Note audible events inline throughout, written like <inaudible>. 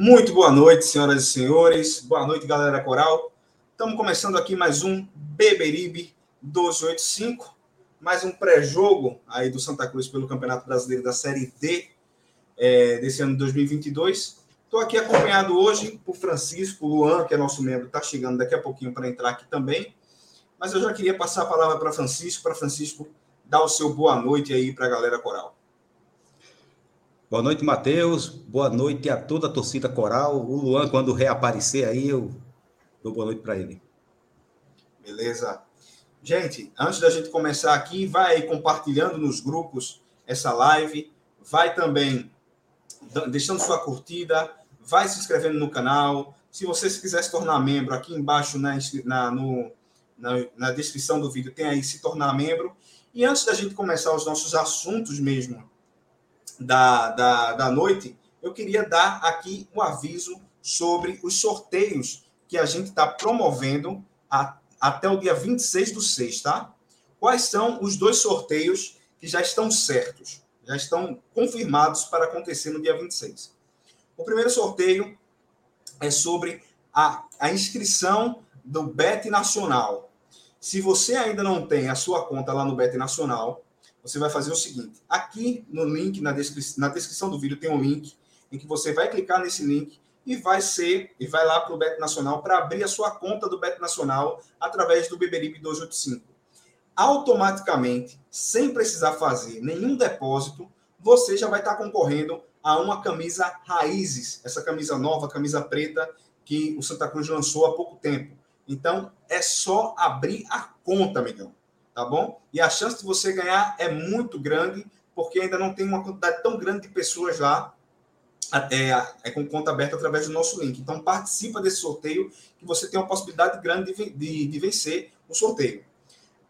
Muito boa noite, senhoras e senhores. Boa noite, galera coral. Estamos começando aqui mais um Beberibe 1285, mais um pré-jogo aí do Santa Cruz pelo Campeonato Brasileiro da Série D é, desse ano de 2022. Estou aqui acompanhado hoje por Francisco Luan, que é nosso membro, está chegando daqui a pouquinho para entrar aqui também. Mas eu já queria passar a palavra para Francisco, para Francisco dar o seu boa noite aí para a galera coral. Boa noite, Matheus. Boa noite a toda a torcida coral. O Luan, quando reaparecer aí, eu dou boa noite para ele. Beleza. Gente, antes da gente começar aqui, vai compartilhando nos grupos essa live. Vai também deixando sua curtida. Vai se inscrevendo no canal. Se você quiser se tornar membro, aqui embaixo na, na, no, na, na descrição do vídeo tem aí se tornar membro. E antes da gente começar os nossos assuntos mesmo da, da, da noite, eu queria dar aqui um aviso sobre os sorteios que a gente está promovendo a, até o dia 26 do 6, tá? Quais são os dois sorteios que já estão certos, já estão confirmados para acontecer no dia 26? O primeiro sorteio é sobre a, a inscrição do BET Nacional. Se você ainda não tem a sua conta lá no BET Nacional, você vai fazer o seguinte: aqui no link, na, descri na descrição do vídeo, tem um link em que você vai clicar nesse link e vai ser e vai lá para o Bet Nacional para abrir a sua conta do Bet Nacional através do Beberibe 285. Automaticamente, sem precisar fazer nenhum depósito, você já vai estar concorrendo a uma camisa Raízes, essa camisa nova, camisa preta que o Santa Cruz lançou há pouco tempo. Então, é só abrir a conta, amigão tá bom? E a chance de você ganhar é muito grande, porque ainda não tem uma quantidade tão grande de pessoas lá é, é com conta aberta através do nosso link. Então, participa desse sorteio, que você tem uma possibilidade grande de, de, de vencer o sorteio.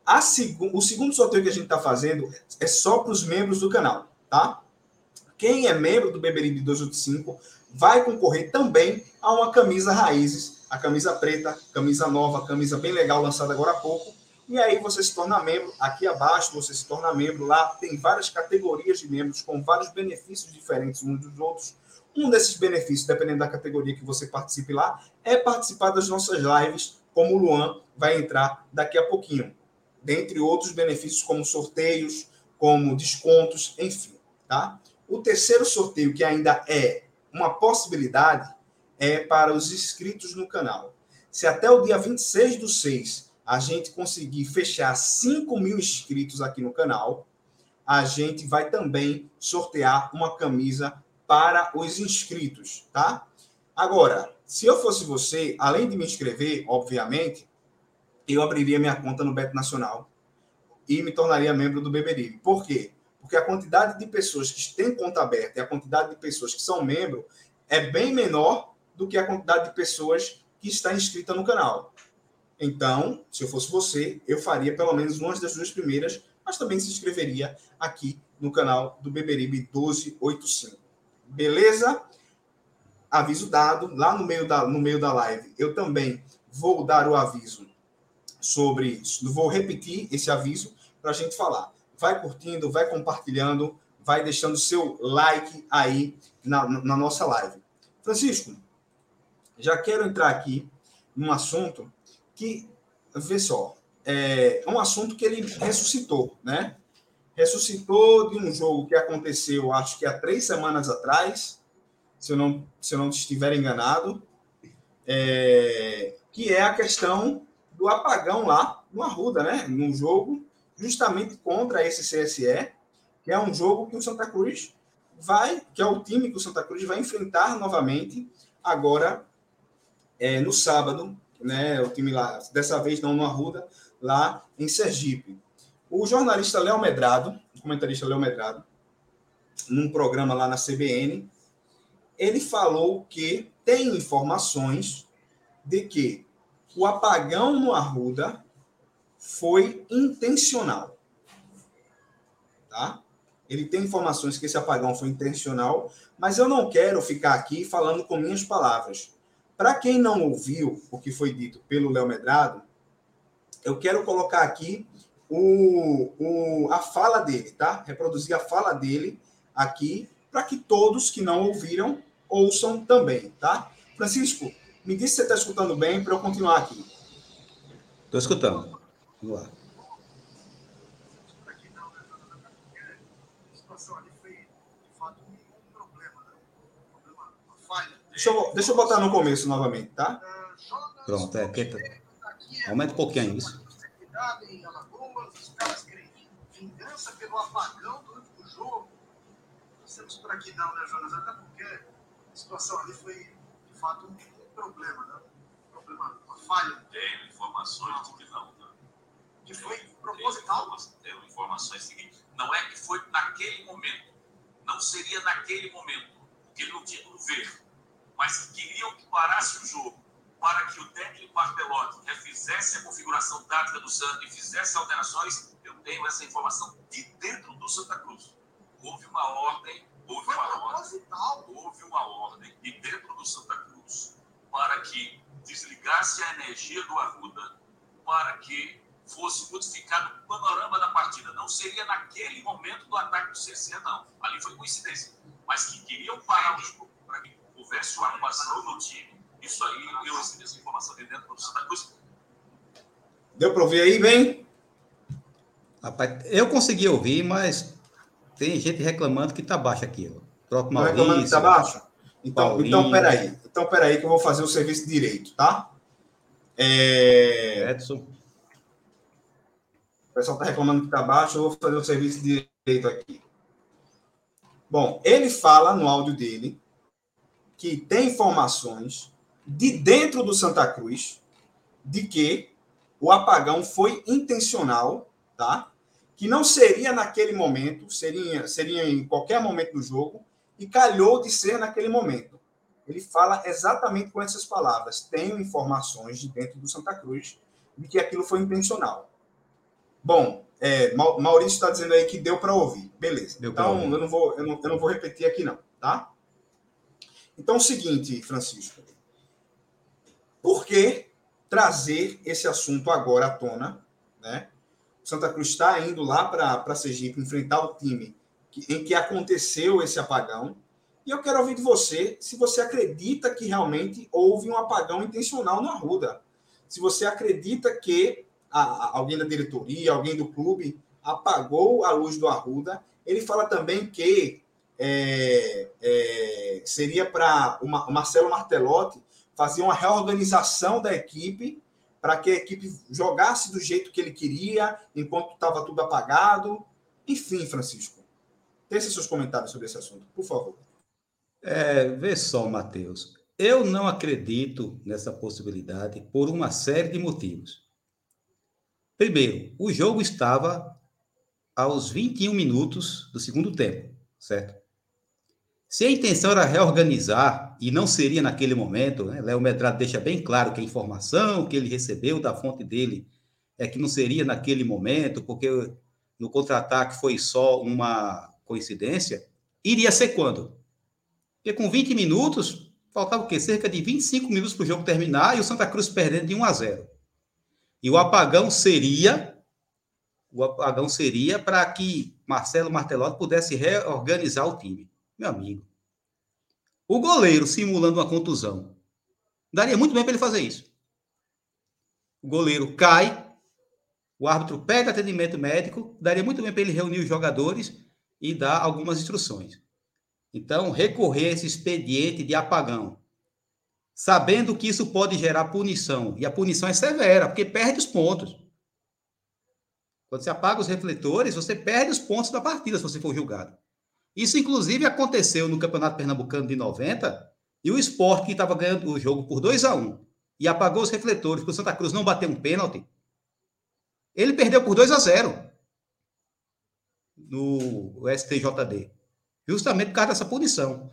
A seg o segundo sorteio que a gente está fazendo é só para os membros do canal, tá? Quem é membro do Beberibe 285 vai concorrer também a uma camisa Raízes, a camisa preta, camisa nova, camisa bem legal, lançada agora há pouco, e aí você se torna membro. Aqui abaixo você se torna membro. Lá tem várias categorias de membros com vários benefícios diferentes uns dos outros. Um desses benefícios, dependendo da categoria que você participe lá, é participar das nossas lives, como o Luan vai entrar daqui a pouquinho. Dentre outros benefícios, como sorteios, como descontos, enfim. Tá? O terceiro sorteio, que ainda é uma possibilidade, é para os inscritos no canal. Se até o dia 26 do 6 a gente conseguir fechar 5 mil inscritos aqui no canal, a gente vai também sortear uma camisa para os inscritos, tá? Agora, se eu fosse você, além de me inscrever, obviamente, eu abriria minha conta no Beto Nacional e me tornaria membro do Beberibe. Por quê? Porque a quantidade de pessoas que têm conta aberta e a quantidade de pessoas que são membro é bem menor do que a quantidade de pessoas que está inscrita no canal. Então, se eu fosse você, eu faria pelo menos uma das duas primeiras, mas também se inscreveria aqui no canal do Beberibe 1285. Beleza? Aviso dado, lá no meio da, no meio da live, eu também vou dar o aviso sobre isso. Vou repetir esse aviso para a gente falar. Vai curtindo, vai compartilhando, vai deixando seu like aí na, na nossa live. Francisco, já quero entrar aqui num assunto que, vê só, é um assunto que ele ressuscitou, né? Ressuscitou de um jogo que aconteceu, acho que há três semanas atrás, se eu não, se eu não estiver enganado, é, que é a questão do apagão lá no Arruda, né? Num jogo justamente contra esse CSE, que é um jogo que o Santa Cruz vai, que é o time que o Santa Cruz vai enfrentar novamente agora é, no sábado, né, o time lá, dessa vez não no Arruda, lá em Sergipe. O jornalista Léo Medrado, o comentarista Léo Medrado, num programa lá na CBN, ele falou que tem informações de que o apagão no Arruda foi intencional. Tá? Ele tem informações que esse apagão foi intencional, mas eu não quero ficar aqui falando com minhas palavras. Para quem não ouviu o que foi dito pelo Léo Medrado, eu quero colocar aqui o, o, a fala dele, tá? Reproduzir a fala dele aqui, para que todos que não ouviram ouçam também, tá? Francisco, me diz se você está escutando bem para eu continuar aqui. Estou escutando. Vamos lá. Deixa eu, deixa eu botar no começo novamente, tá? Pronto, é. Que... Aumenta um pouquinho isso. Os caras querem vingança pelo apagão durante o jogo. Nós temos por aqui não, né, Jonas? Até porque a situação ali foi, de fato, um problema, né? Um problema, uma falha. Tenho informações de que não. Né? Que foi proposital? Tenho informações seguintes. Não é que foi naquele momento. Não seria naquele momento. Porque ele não tinha tudo ver. Mas queriam que parasse o jogo para que o técnico Bartelotti refizesse a configuração tática do Santos e fizesse alterações, eu tenho essa informação de dentro do Santa Cruz. Houve uma ordem, houve Foi uma ordem, houve uma ordem de dentro do Santa Cruz para que desligasse a energia do Arruda para que fosse modificado o panorama da partida. Não seria naquele momento do ataque do CC, não. Ali foi coincidência. Mas que queriam parar o jogo houvesse uma no time. Isso aí, eu recebi essa informação de dentro do Santa Cruz. Deu para ouvir aí bem? Rapaz, eu consegui ouvir, mas tem gente reclamando que tá baixo aqui. Ó. Próprio Não reclamando que tá baixo? Então, Paulinho. então, peraí. Então, peraí que eu vou fazer o serviço direito, tá? É... Edson. O pessoal está reclamando que está baixo, eu vou fazer o serviço direito aqui. Bom, ele fala no áudio dele que tem informações de dentro do Santa Cruz de que o apagão foi intencional, tá? Que não seria naquele momento, seria, seria em qualquer momento do jogo, e calhou de ser naquele momento. Ele fala exatamente com essas palavras. Tenho informações de dentro do Santa Cruz de que aquilo foi intencional. Bom, é, Mau- Maurício está dizendo aí que deu para ouvir. Beleza. Deu então, ouvir. eu não, vou, eu, não, eu não vou repetir aqui, não, tá? Então, é o seguinte, Francisco. Por que trazer esse assunto agora à tona? Né? O Santa Cruz está indo lá para Sergipe enfrentar o time que- em que aconteceu esse apagão. E eu quero ouvir de você se você acredita que realmente houve um apagão intencional no Arruda. Se você acredita que a- a- alguém da diretoria, alguém do clube apagou a luz do Arruda. Ele fala também que é, é, seria para o Ma- o Marcelo Martelotti fazer uma reorganização da equipe para que a equipe jogasse do jeito que ele queria, enquanto estava tudo apagado. Enfim, Francisco, deixe seus comentários sobre esse assunto, por favor. É, vê só, Matheus. Eu não acredito nessa possibilidade por uma série de motivos. Primeiro, o jogo estava aos 21 minutos do segundo tempo, certo? Se a intenção era reorganizar, e não seria naquele momento, né? Léo Medrado deixa bem claro que a informação que ele recebeu da fonte dele é que não seria naquele momento, porque no contra-ataque foi só uma coincidência. Iria ser quando? Porque com 20 minutos, faltava o quê? Cerca de 25 minutos para o jogo terminar e o Santa Cruz perdendo de 1 a 0. E o apagão seria o apagão seria para que Marcelo Martelotti pudesse reorganizar o time. Meu amigo. O goleiro simulando uma contusão. Daria muito bem para ele fazer isso. O goleiro cai, o árbitro pega atendimento médico, daria muito bem para ele reunir os jogadores e dar algumas instruções. Então, recorrer a esse expediente de apagão, sabendo que isso pode gerar punição, e a punição é severa, porque perde os pontos. Quando você apaga os refletores, você perde os pontos da partida se você for julgado. Isso, inclusive, aconteceu no Campeonato Pernambucano de 90, e o esporte que estava ganhando o jogo por 2 a 1 e apagou os refletores porque o Santa Cruz não bateu um pênalti, ele perdeu por 2 a 0 no STJD, justamente por causa dessa punição.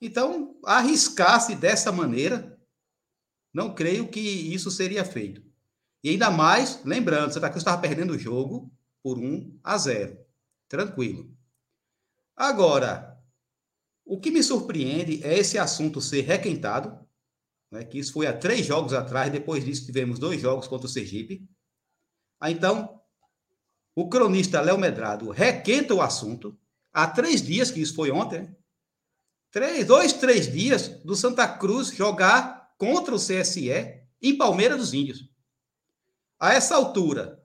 Então, arriscar-se dessa maneira não creio que isso seria feito. E ainda mais, lembrando, Santa Cruz estava perdendo o jogo por 1 a 0. Tranquilo. Agora, o que me surpreende é esse assunto ser requentado, né, que isso foi há três jogos atrás, depois disso tivemos dois jogos contra o Sergipe. Ah, então, o cronista Léo Medrado requenta o assunto, há três dias, que isso foi ontem, né? três, dois, três dias do Santa Cruz jogar contra o CSE em Palmeira dos Índios. A essa altura,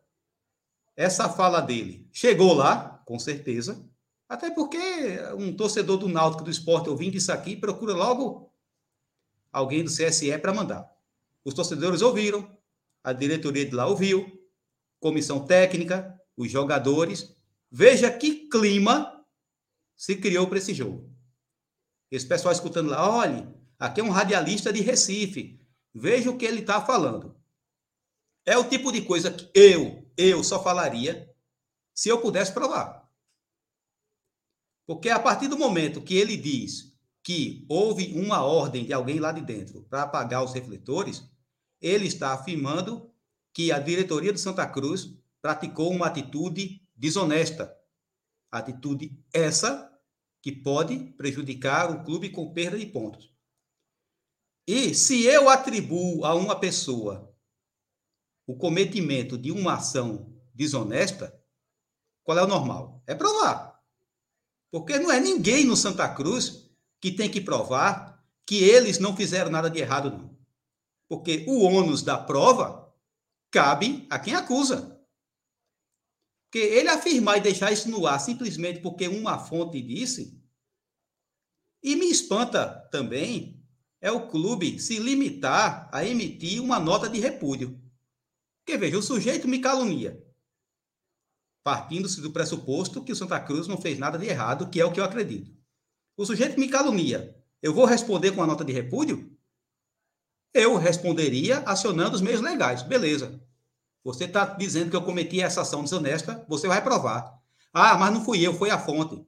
essa fala dele chegou lá, com certeza, até porque um torcedor do Náutico do esporte ouvindo isso aqui procura logo alguém do CSE para mandar. Os torcedores ouviram, a diretoria de lá ouviu, comissão técnica, os jogadores. Veja que clima se criou para esse jogo. Esse pessoal escutando lá, olhe, aqui é um radialista de Recife. Veja o que ele está falando. É o tipo de coisa que eu, eu só falaria se eu pudesse provar. Porque a partir do momento que ele diz que houve uma ordem de alguém lá de dentro para apagar os refletores, ele está afirmando que a diretoria do Santa Cruz praticou uma atitude desonesta. Atitude essa que pode prejudicar o clube com perda de pontos. E se eu atribuo a uma pessoa o cometimento de uma ação desonesta, qual é o normal? É provar. Porque não é ninguém no Santa Cruz que tem que provar que eles não fizeram nada de errado, não. Porque o ônus da prova cabe a quem acusa. Porque ele afirmar e deixar isso no ar simplesmente porque uma fonte disse, e me espanta também, é o clube se limitar a emitir uma nota de repúdio. Porque veja, o sujeito me calunia. Partindo-se do pressuposto que o Santa Cruz não fez nada de errado, que é o que eu acredito. O sujeito me calunia. Eu vou responder com a nota de repúdio? Eu responderia acionando os meios legais. Beleza. Você está dizendo que eu cometi essa ação desonesta, você vai provar. Ah, mas não fui eu, foi a fonte.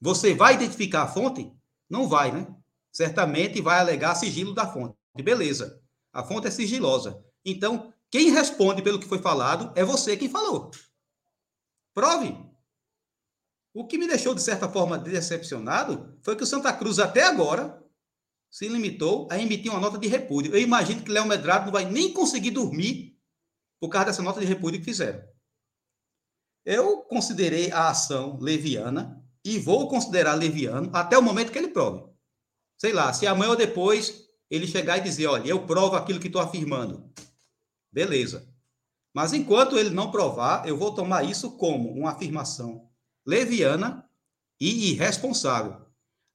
Você vai identificar a fonte? Não vai, né? Certamente vai alegar sigilo da fonte. Beleza. A fonte é sigilosa. Então, quem responde pelo que foi falado é você quem falou. Prove. O que me deixou, de certa forma, decepcionado foi que o Santa Cruz, até agora, se limitou a emitir uma nota de repúdio. Eu imagino que Léo Medrado não vai nem conseguir dormir por causa dessa nota de repúdio que fizeram. Eu considerei a ação leviana e vou considerar leviano até o momento que ele prove. Sei lá, se amanhã ou depois ele chegar e dizer, olha, eu provo aquilo que estou afirmando. Beleza. Mas enquanto ele não provar, eu vou tomar isso como uma afirmação leviana e irresponsável.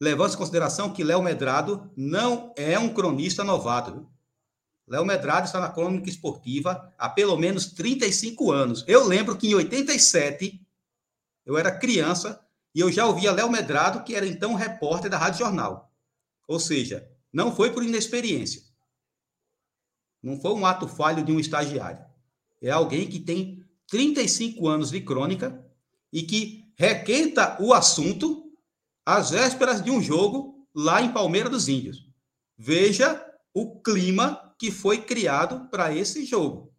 Levando em consideração que Léo Medrado não é um cronista novato. Léo Medrado está na crônica esportiva há pelo menos 35 anos. Eu lembro que em 87, eu era criança e eu já ouvia Léo Medrado, que era então repórter da Rádio Jornal. Ou seja, não foi por inexperiência. Não foi um ato falho de um estagiário. É alguém que tem 35 anos de crônica e que requenta o assunto às vésperas de um jogo lá em Palmeira dos Índios. Veja o clima que foi criado para esse jogo.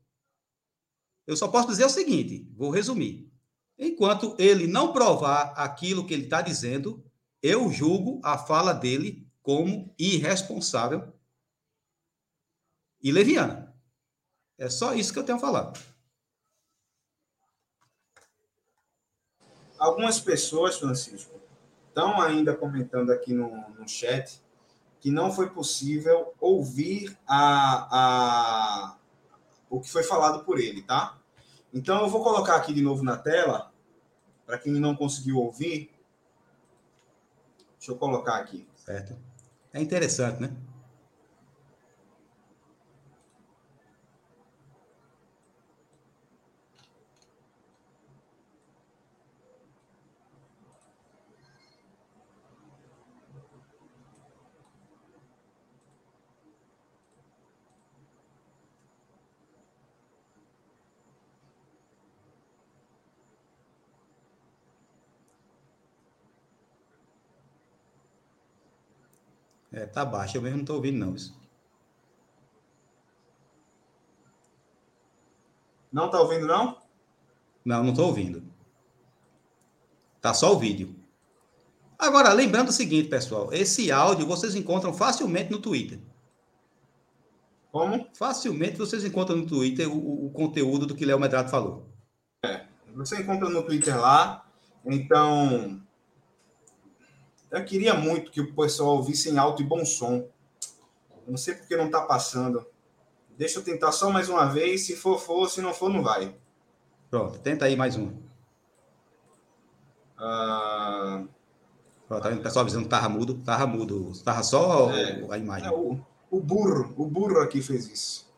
Eu só posso dizer o seguinte, vou resumir. Enquanto ele não provar aquilo que ele está dizendo, eu julgo a fala dele como irresponsável e leviana. É só isso que eu tenho a falar. Algumas pessoas, Francisco, estão ainda comentando aqui no, no chat que não foi possível ouvir a, a, o que foi falado por ele, tá? Então eu vou colocar aqui de novo na tela, para quem não conseguiu ouvir. Deixa eu colocar aqui. Certo. É interessante, né? É, tá baixo, eu mesmo não estou ouvindo não isso. Não tá ouvindo não? Não, não estou ouvindo. Tá só o vídeo. Agora, lembrando o seguinte, pessoal, esse áudio vocês encontram facilmente no Twitter. Como? Facilmente vocês encontram no Twitter o, o conteúdo do que Léo Medrado falou. É, você encontra no Twitter lá. Então, eu queria muito que o pessoal ouvisse em alto e bom som. Eu não sei porque não está passando. Deixa eu tentar só mais uma vez. Se for, for. Se não for, não vai. Pronto, tenta aí mais um. Ah, Pronto, tá o pessoal avisando que tava mudo. Tava mudo. Tava só É. a imagem. é, o, o burro, o burro aqui fez isso.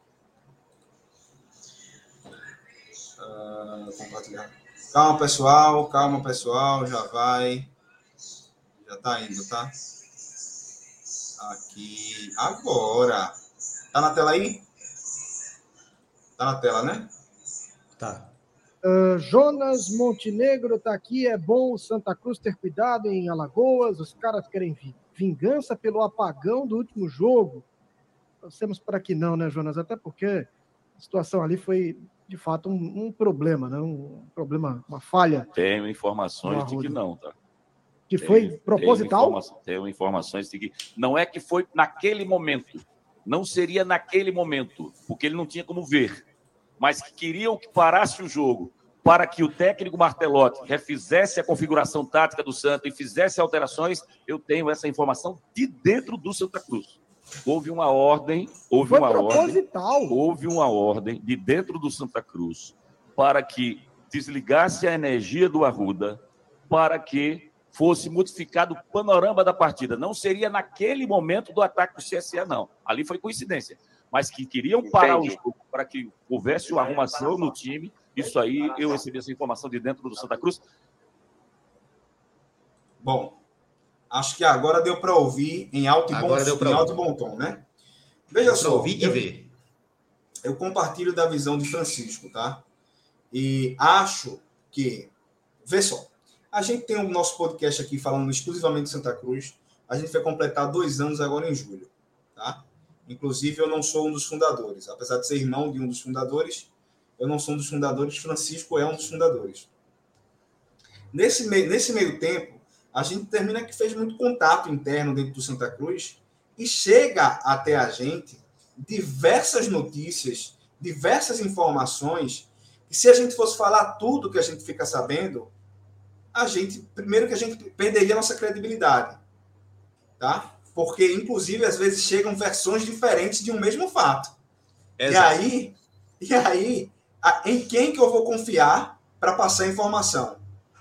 Ah, compartilhar. Calma, pessoal. Calma, pessoal. Já vai. Já tá indo, tá? Aqui. Agora. Tá na tela aí? Tá na tela, né? Tá. Ah, Jonas Montenegro tá aqui. É bom o Santa Cruz ter cuidado em Alagoas. Os caras querem vi- vingança pelo apagão do último jogo. Torcemos para que não, né, Jonas? Até porque a situação ali foi, de fato, um, um problema, né? Um problema, uma falha Tenho informações de que não, tá? Que Tenho- foi tenho proposital. informa- Tenho informações de que não é que foi naquele momento, não seria naquele momento, porque ele não tinha como ver, mas que queriam que parasse o jogo para que o técnico Martelotti refizesse a configuração tática do Santa e fizesse alterações. Eu tenho essa informação de dentro do Santa Cruz. Houve uma ordem, houve Foi uma ordem proposital. houve uma ordem de dentro do Santa Cruz para que desligasse a energia do Arruda para que fosse modificado o panorama da partida. Não seria naquele momento do ataque do CSE, não. Ali foi coincidência. Mas que queriam parar o jogo para que houvesse uma arrumação no time. Isso aí, eu recebi essa informação de dentro do Santa Cruz. Bom, acho que agora deu para ouvir em alto e bom, Agora deu pra em alto e bom tom, né? Veja só, ouvir e eu, ver. eu compartilho da visão de Francisco, tá? E acho que, vê só, a gente tem o nosso podcast aqui falando exclusivamente de Santa Cruz. A gente vai completar dois anos agora em julho, tá? Inclusive, eu não sou um dos fundadores. Apesar de ser irmão de um dos fundadores, eu não sou um dos fundadores. Francisco é um dos fundadores. Nesse meio, nesse meio tempo, a gente termina que fez muito contato interno dentro do Santa Cruz e chega até a gente diversas notícias, diversas informações, e se a gente fosse falar tudo que a gente fica sabendo, a gente, primeiro que a gente perderia a nossa credibilidade, tá? Porque, inclusive, às vezes chegam versões diferentes de um mesmo fato. E Exato. aí, e aí, em quem que eu vou confiar para passar a informação,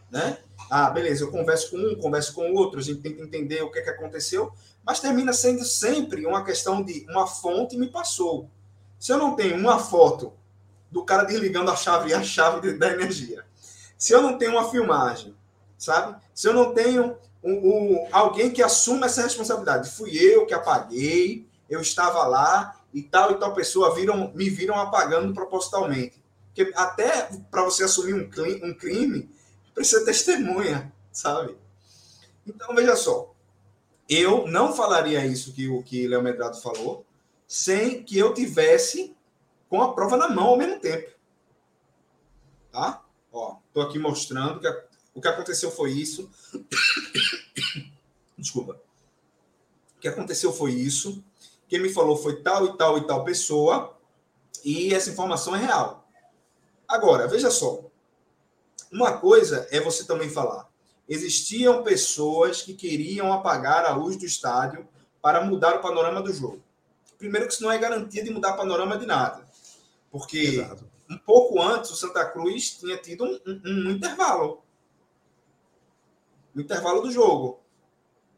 né? Ah, beleza, eu converso com um, converso com outro, a gente tenta entender o que, que aconteceu, mas termina sendo sempre uma questão de uma fonte me passou. Se eu não tenho uma foto do cara desligando a chave a chave da energia, se eu não tenho uma filmagem, sabe? Se eu não tenho um, um- alguém que assuma essa responsabilidade, fui eu que apaguei, eu estava lá e tal e tal pessoa viram, me viram apagando propositalmente. Porque até para você assumir um, um crime, precisa testemunha, sabe? Então, veja só. Eu não falaria isso que o que Léo Medrado falou sem que eu tivesse com a prova na mão ao mesmo tempo. Tá? Ó, tô aqui mostrando que o que aconteceu foi isso. <coughs> Desculpa. O que aconteceu foi isso. Quem me falou foi tal e tal e tal pessoa. E essa informação é real. Agora, veja só. Uma coisa é você também falar. Existiam pessoas que queriam apagar a luz do estádio para mudar o panorama do jogo. Primeiro que isso não é garantia de mudar o panorama de nada. Porque Exato. um pouco antes o Santa Cruz tinha tido um, um- um intervalo. Um intervalo do jogo.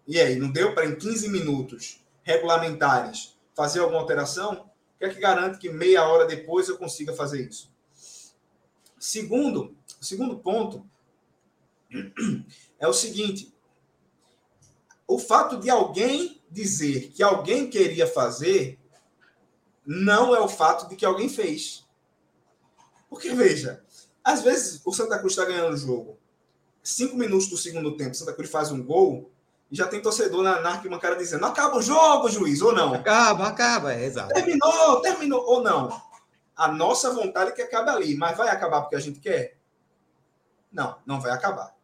E aí, não deu para em 15 minutos regulamentares fazer alguma alteração? O que é que garante que meia hora depois eu consiga fazer isso? Segundo, segundo ponto é o seguinte: o fato de alguém dizer que alguém queria fazer não é o fato de que alguém fez. Porque, veja, às vezes o Santa Cruz está ganhando o jogo. Cinco minutos do segundo tempo, Santa Cruz faz um gol e já tem torcedor na, na arquibancada dizendo: acaba o jogo, juiz, ou não. Acaba, acaba, é exato. Terminou, terminou, ou não. a nossa vontade que acabe ali. Mas vai acabar porque a gente quer? Não, não vai acabar.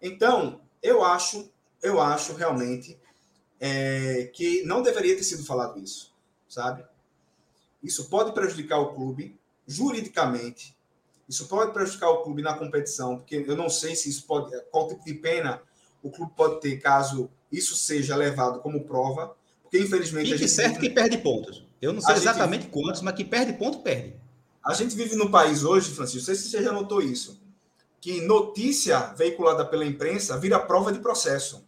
Então, eu acho, eu acho realmente é, que não deveria ter sido falado isso, sabe? Isso pode prejudicar o clube juridicamente. Isso pode prejudicar o clube na competição, porque eu não sei se isso pode, qual tipo de pena o clube pode ter caso isso seja levado como prova, porque infelizmente Fique a gente certo vive- que perde pontos. Eu não sei A gente- exatamente quantos, mas que perde ponto, perde. A gente vive num país hoje, Francisco, não sei se você já notou isso, que notícia veiculada pela imprensa vira prova de processo.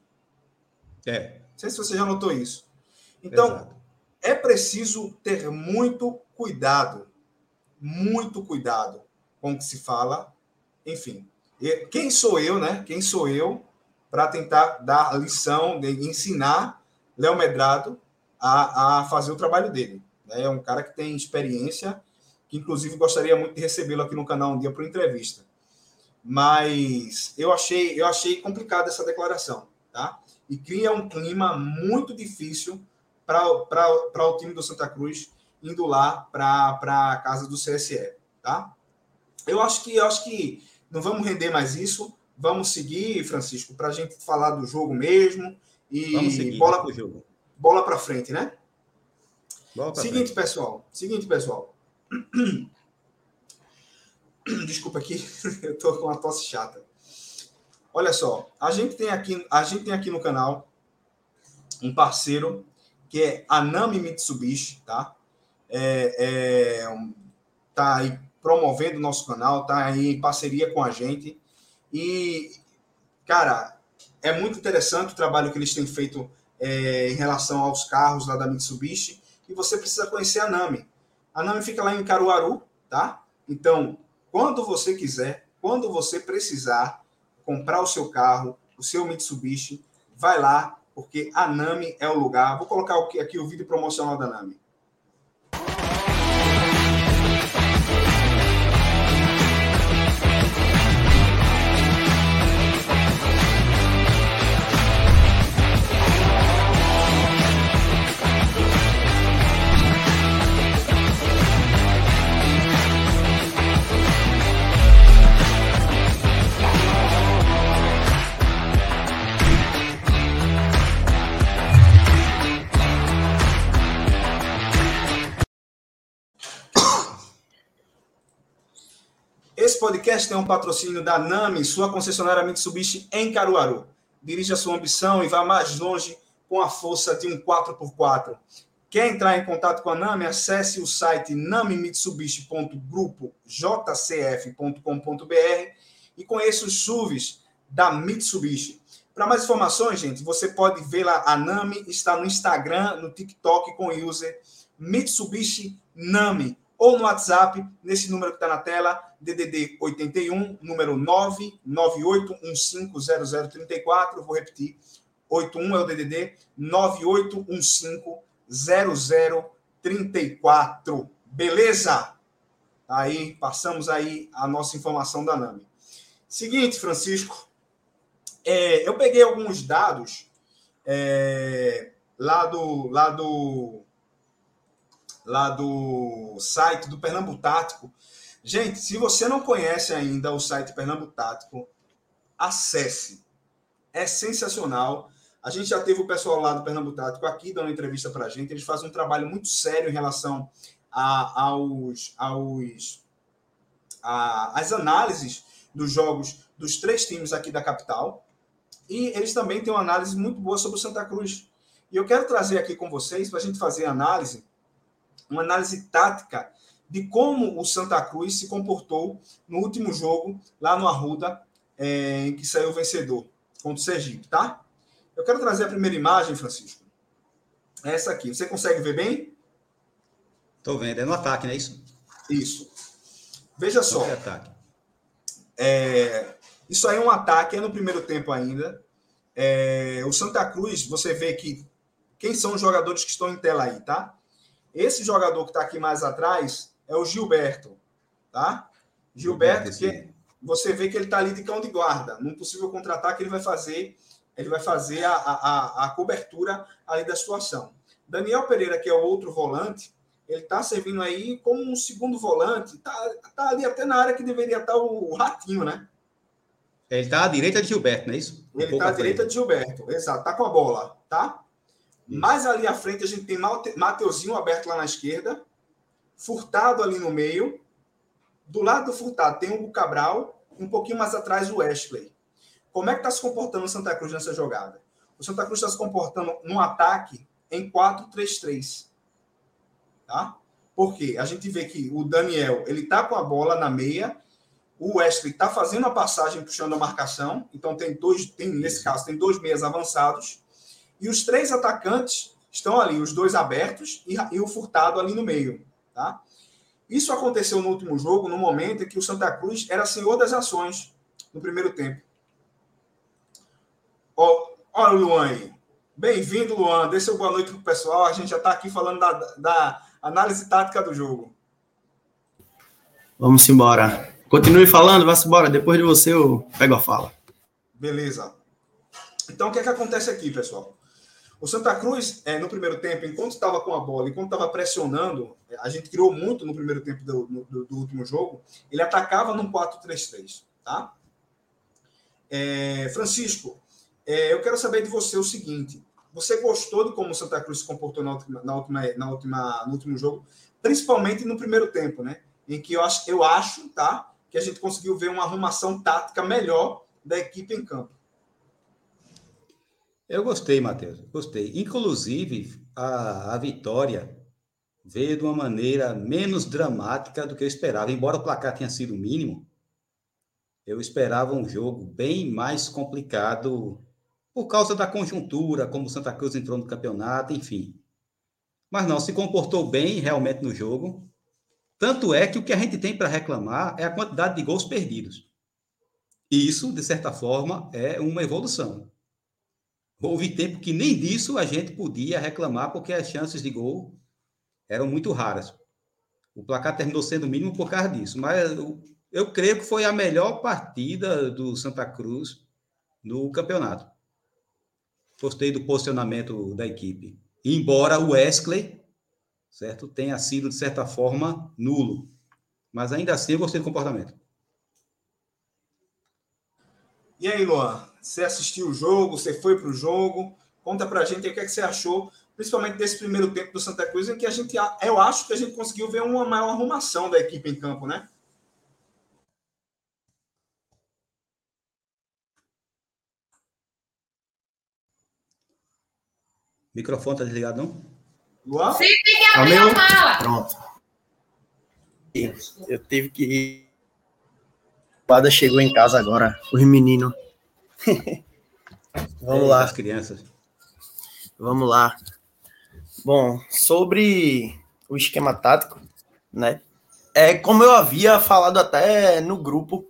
É, Não sei se você já notou isso. Então, exato. é preciso ter muito cuidado, muito cuidado com o que se fala. Enfim, e quem sou eu, né? Quem sou eu para tentar dar lição, de ensinar Léo Medrado a, a fazer o trabalho dele? né? É um cara que tem experiência, que inclusive gostaria muito de recebê-lo aqui no canal um dia para entrevista. Mas eu achei, eu achei complicada essa declaração, tá? E cria um clima muito difícil para o time do Santa Cruz indo lá para a casa do CSE, tá? Eu acho que eu acho que não vamos render mais isso. Vamos seguir, Francisco, para a gente falar do jogo mesmo e Vamos seguir bola pro jogo. bola para frente, né? Seguinte, frente. pessoal. Seguinte, pessoal. <clears throat> Desculpa aqui, <laughs> eu tô com uma tosse chata. Olha só, a gente tem aqui, a gente tem aqui no canal um parceiro que é a Nami Mitsubishi, tá? É, é, tá aí promovendo o nosso canal, tá aí em parceria com a gente. E, cara, é muito interessante o trabalho que eles têm feito é, em relação aos carros lá da Mitsubishi e você precisa conhecer a Nami. A Nami fica lá em Caruaru, tá? Então, quando você quiser, quando você precisar comprar o seu carro, o seu Mitsubishi, vai lá, porque a Nami é o lugar. Vou colocar aqui, aqui o vídeo promocional da Nami. Esse podcast tem um patrocínio da Nami, sua concessionária Mitsubishi em Caruaru. Dirija sua ambição e vá mais longe com a força de um 4x4. Quer entrar em contato com a Nami? Acesse o site namimitsubishi.grupojcf.com.br e conheça os SUVs da Mitsubishi. Para mais informações, gente, você pode ver lá a Nami está no Instagram, no TikTok com o user Mitsubishi Nami ou no WhatsApp nesse número que está na tela, DDD 81, número 998150034. Vou repetir. 81 é o DDD 98150034. Beleza? Aí passamos aí a nossa informação da Nami. Seguinte, Francisco, é, eu peguei alguns dados é, lá do lá do lá do site do Pernambuco Tático. Gente, se você não conhece ainda o site Pernambuco Tático, acesse. É sensacional. A gente já teve o pessoal lá do Pernambuco Tático aqui dando entrevista para a gente. Eles fazem um trabalho muito sério em relação a, aos, aos a, as análises dos jogos dos três times aqui da capital. E eles também têm uma análise muito boa sobre o Santa Cruz. E eu quero trazer aqui com vocês, para a gente fazer análise, uma análise tática de como o Santa Cruz se comportou no último jogo, lá no Arruda, é, em que saiu vencedor contra o Sergipe, tá? Eu quero trazer a primeira imagem, Francisco. Essa aqui. Você consegue ver bem? Tô vendo, é no ataque, não é isso? Isso. Veja só. É ataque. É, isso aí é um ataque, é no primeiro tempo ainda. É, o Santa Cruz, você vê que quem são os jogadores que estão em tela aí, tá? Esse jogador que está aqui mais atrás é o Gilberto, tá? Gilberto, que você vê que ele está ali de cão de guarda. Num possível contra-ataque, ele vai fazer, ele vai fazer a, a, a cobertura ali da situação. Daniel Pereira, que é o outro volante, ele está servindo aí como um segundo volante. Está tá ali até na área que deveria estar o, o Ratinho, né? Ele está à direita de Gilberto, não é isso? Um ele está à direita de Gilberto, exato. Está com a bola, tá? Mais ali à frente a gente tem Mateuzinho aberto lá na esquerda, Furtado ali no meio. Do lado do Furtado tem o Cabral, um pouquinho mais atrás o Wesley. Como é que está se comportando o Santa Cruz nessa jogada? O Santa Cruz está se comportando num ataque em 4-3-3 tá? Porque a gente vê que o Daniel, ele tá com a bola na meia, o Wesley tá fazendo a passagem puxando a marcação, então tem dois, tem nesse caso tem dois meias avançados, e os três atacantes estão ali, os dois abertos e, e o Furtado ali no meio, tá? Isso aconteceu no último jogo, no momento em que o Santa Cruz era senhor das ações no primeiro tempo. Olha o Luan aí. Bem-vindo, Luan. Dê seu boa noite pro pessoal. A gente já está aqui falando da, da Análise tática do jogo. Vamos embora. Continue falando, vá-se embora. Depois de você eu pego a fala. Beleza. Então, o que é que acontece aqui, pessoal? O Santa Cruz, é, no primeiro tempo, enquanto estava com a bola, enquanto estava pressionando, é, a gente criou muito no primeiro tempo do, do, do último jogo, ele atacava no 4-3-3, tá? É, Francisco, é, eu quero saber de você o seguinte: você gostou de como o Santa Cruz se comportou na última, na última, na última, no último jogo, principalmente no primeiro tempo, né? Em que eu acho, eu acho, tá, que a gente conseguiu ver uma arrumação tática melhor da equipe em campo. Eu gostei, Matheus, gostei. Inclusive, a, a vitória veio de uma maneira menos dramática do que eu esperava. Embora o placar tenha sido mínimo, eu esperava um jogo bem mais complicado por causa da conjuntura, como o Santa Cruz entrou no campeonato, enfim. Mas não, se comportou bem realmente no jogo. Tanto é que o que a gente tem para reclamar é a quantidade de gols perdidos. E isso, de certa forma, é uma evolução. Houve tempo que nem disso a gente podia reclamar, porque as chances de gol eram muito raras. O placar terminou sendo mínimo por causa disso. Mas eu, eu creio que foi a melhor partida do Santa Cruz no campeonato. Gostei do posicionamento da equipe. Embora o Wesley, certo, tenha sido, de certa forma, nulo. Mas ainda assim eu gostei do comportamento. E aí, Luan? Você assistiu o jogo? Você foi para o jogo? Conta para a gente o que, é que você achou, principalmente desse primeiro tempo do Santa Cruz, em que a gente, eu acho que a gente conseguiu ver uma maior arrumação da equipe em campo, né? Microfone tá desligado, não? Luan? Sim, tem que abrir a mala. Pronto. Eu tive que ir. O Pada chegou em casa agora, os meninos. <laughs> Vamos lá. As crianças. Vamos lá. Bom, sobre o esquema tático, né? É como eu havia falado até no grupo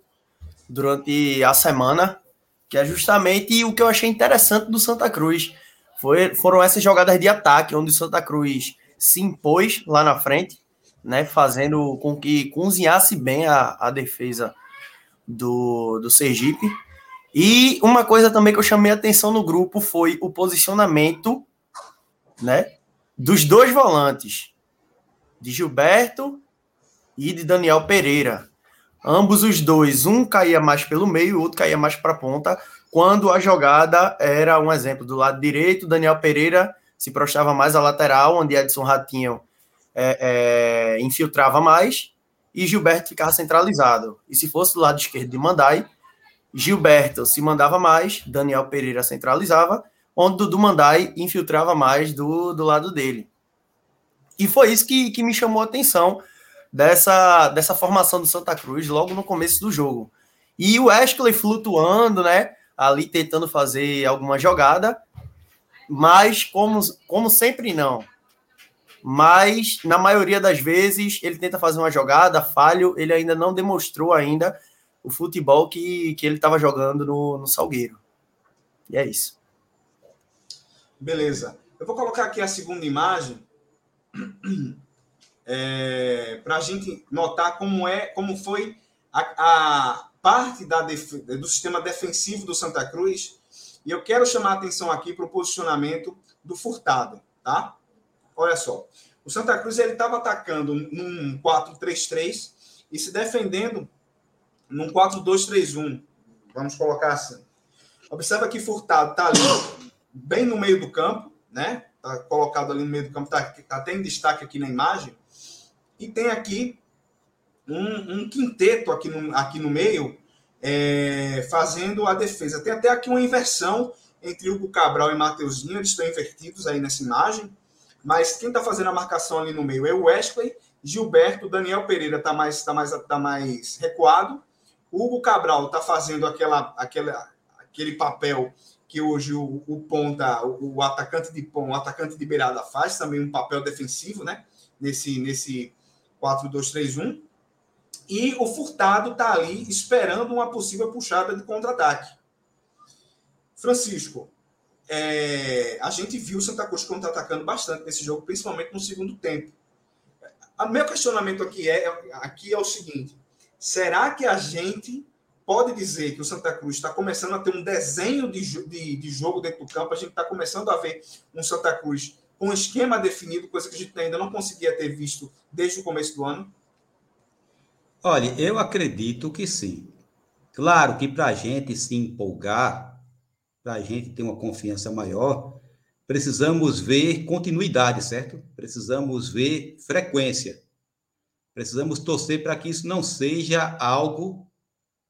durante a semana, que é justamente o que eu achei interessante do Santa Cruz foi, foram essas jogadas de ataque, onde o Santa Cruz se impôs lá na frente, né, fazendo com que cozinhasse bem a, a defesa do, do Sergipe. E uma coisa também que eu chamei atenção no grupo foi o posicionamento né, dos dois volantes, de Gilberto e de Daniel Pereira. Ambos os dois, um caía mais pelo meio, o outro caía mais para a ponta, quando a jogada era um exemplo do lado direito, Daniel Pereira se prostava mais à lateral, onde Edson Ratinho é, é, infiltrava mais, e Gilberto ficava centralizado. E se fosse do lado esquerdo de Mandai, Gilberto se mandava mais, Daniel Pereira centralizava, onde Dudu Mandai infiltrava mais do, do lado dele. E foi isso que, que me chamou a atenção dessa, dessa formação do Santa Cruz logo no começo do jogo. E o Ashley flutuando, né? ali tentando fazer alguma jogada, mas como, como sempre não. Mas na maioria das vezes ele tenta fazer uma jogada, falho, ele ainda não demonstrou ainda o futebol que, que ele estava jogando no, no Salgueiro. E é isso. Beleza. Eu vou colocar aqui a segunda imagem <clears throat> é, para a gente notar como é, como foi a, a, parte da do sistema defensivo do Santa Cruz. E eu quero chamar a atenção aqui para o posicionamento do Furtado, tá? Olha só. O Santa Cruz ele estava atacando num 4-3-3 e se defendendo num 4-2-3-1. Vamos colocar assim. Observa que Furtado está ali, bem no meio do campo, né? Está colocado ali no meio do campo, está tá até em destaque aqui na imagem. E tem aqui um, um quinteto aqui no, aqui no meio, é, fazendo a defesa. Tem até aqui uma inversão entre Hugo Cabral e Mateuzinho, eles estão invertidos aí nessa imagem. Mas quem está fazendo a marcação ali no meio é o Wesley, Gilberto, Daniel Pereira está mais, tá mais, tá mais recuado. Hugo Cabral está fazendo aquela, aquela, aquele papel que hoje o, o ponta, o, o, atacante de pão, o atacante de beirada faz, também um papel defensivo, né? Nesse, nesse 4-2-3-1. E o Furtado está ali esperando uma possível puxada de contra-ataque. Francisco, é, a gente viu o Santa Cruz contra-atacando bastante nesse jogo, principalmente no segundo tempo. O meu questionamento aqui é, aqui é o seguinte: será que a gente pode dizer que o Santa Cruz está começando a ter um desenho de, de, de jogo dentro do campo? A gente está começando a ver um Santa Cruz com um esquema definido, coisa que a gente ainda não conseguia ter visto desde o começo do ano? Olha, eu acredito que sim. Claro que para a gente se empolgar, para a gente ter uma confiança maior, precisamos ver continuidade, certo? Precisamos ver frequência. Precisamos torcer para que isso não seja algo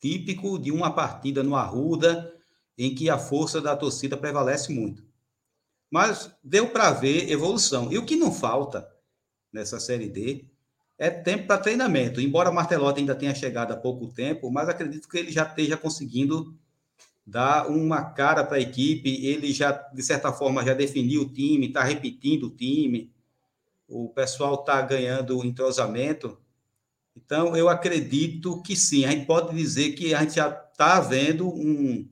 típico de uma partida no Arruda, em que a força da torcida prevalece muito. Mas deu para ver evolução. E o que não falta nessa Série D é tempo para treinamento. Embora Martelotti ainda tenha chegado há pouco tempo, mas acredito que ele já esteja conseguindo dar uma cara para a equipe. Ele já, de certa forma, já definiu o time, está repetindo o time. O pessoal está ganhando entrosamento. Então, eu acredito que sim. A gente pode dizer que a gente já está vendo um,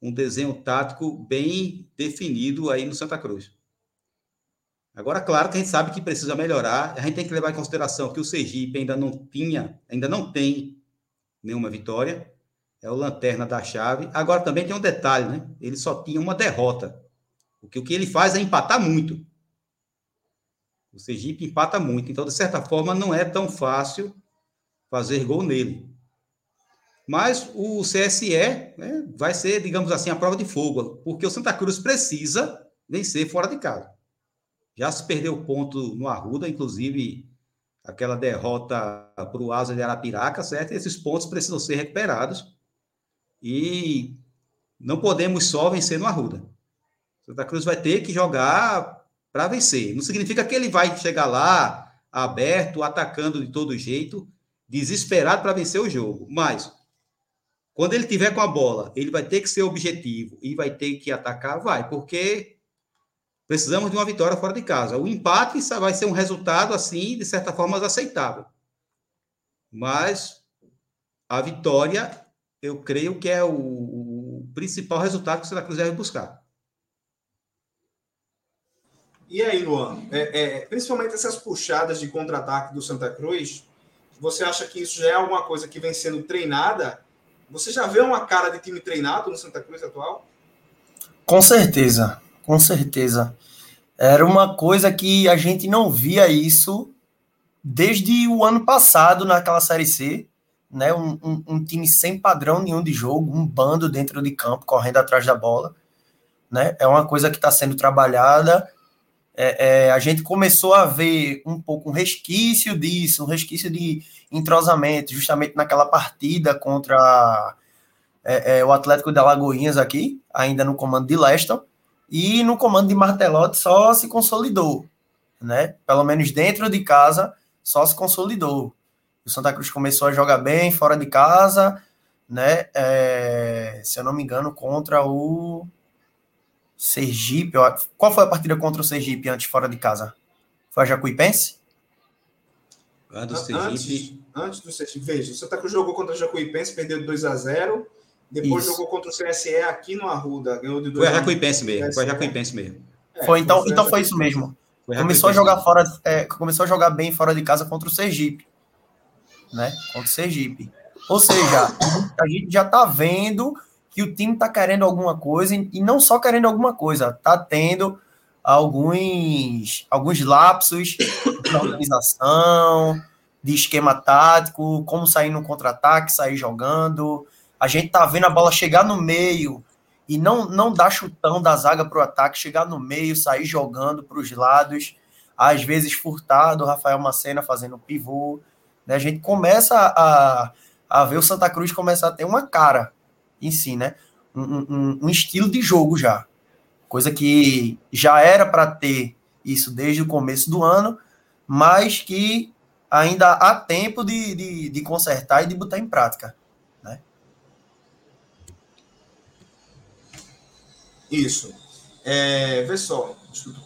um desenho tático bem definido aí no Santa Cruz. Agora, claro que a gente sabe que precisa melhorar. A gente tem que levar em consideração que o Sergipe ainda não tinha, ainda não tem nenhuma vitória. É o lanterna da chave. Agora também tem um detalhe, né? Ele só tinha uma derrota. O que ele faz é empatar muito. O Sergipe empata muito. Então, de certa forma, não é tão fácil fazer gol nele. Mas o CSE né, vai ser, digamos assim, a prova de fogo, porque o Santa Cruz precisa vencer fora de casa. Já se perdeu ponto no Arruda, inclusive aquela derrota para o Asa de Arapiraca, certo? Esses pontos precisam ser recuperados e não podemos só vencer no Arruda. Santa Cruz vai ter que jogar para vencer. Não significa que ele vai chegar lá aberto, atacando de todo jeito, desesperado para vencer o jogo. Mas quando ele tiver com a bola, ele vai ter que ser objetivo e vai ter que atacar, vai, porque precisamos de uma vitória fora de casa. O empate vai ser um resultado assim, de certa forma, aceitável. Mas a vitória, eu creio que é o, o principal resultado que o Santa Cruz deve buscar. E aí, Luan, é, é, principalmente essas puxadas de contra-ataque do Santa Cruz, você acha que isso já é alguma coisa que vem sendo treinada? Você já vê uma cara de time treinado no Santa Cruz atual? Com certeza, com certeza. Era uma coisa que a gente não via isso desde o ano passado naquela Série C, né? Um, um, um time sem padrão nenhum de jogo, um bando dentro de campo correndo atrás da bola, né? É uma coisa que está sendo trabalhada é, é, a gente começou a ver um pouco um resquício disso, um resquício de entrosamento, justamente naquela partida contra é, é, o Atlético de Alagoinhas aqui, ainda no comando de Leston, e no comando de Martelotti só se consolidou, né? Pelo menos dentro de casa só se consolidou. O Santa Cruz começou a jogar bem fora de casa, né? É, se eu não me engano, contra o Sergipe. Qual foi a partida contra o Sergipe antes fora de casa? Foi a Jacuipense? A do Sergipe. Antes, antes do Sergipe. Veja, o Santa Cruz jogou contra o Jacuipense, perdeu 2 a 0 Depois Isso. jogou contra o CSE aqui no Arruda, ganhou de 2 Foi a Jacuipense mesmo. Foi a Jacuipense mesmo. É, foi, então, foi então foi isso mesmo. Começou a jogar fora, é, começou a jogar bem fora de casa contra o Sergipe, né? Contra o Sergipe. Ou seja, a gente já tá vendo que o time está querendo alguma coisa e não só querendo alguma coisa, está tendo alguns, alguns lapsos de organização, de esquema tático, como sair no contra-ataque, sair jogando. A gente tá vendo a bola chegar no meio e não, não dar chutão da zaga para o ataque, chegar no meio, sair jogando para os lados, às vezes furtado, Rafael Macena fazendo pivô. Né? A gente começa a, a ver o Santa Cruz começar a ter uma cara em si, né? Um, um, um estilo de jogo já. Coisa que já era para ter isso desde o começo do ano, mas que ainda há tempo de, de, de consertar e de botar em prática. Né? Isso. É, vê só,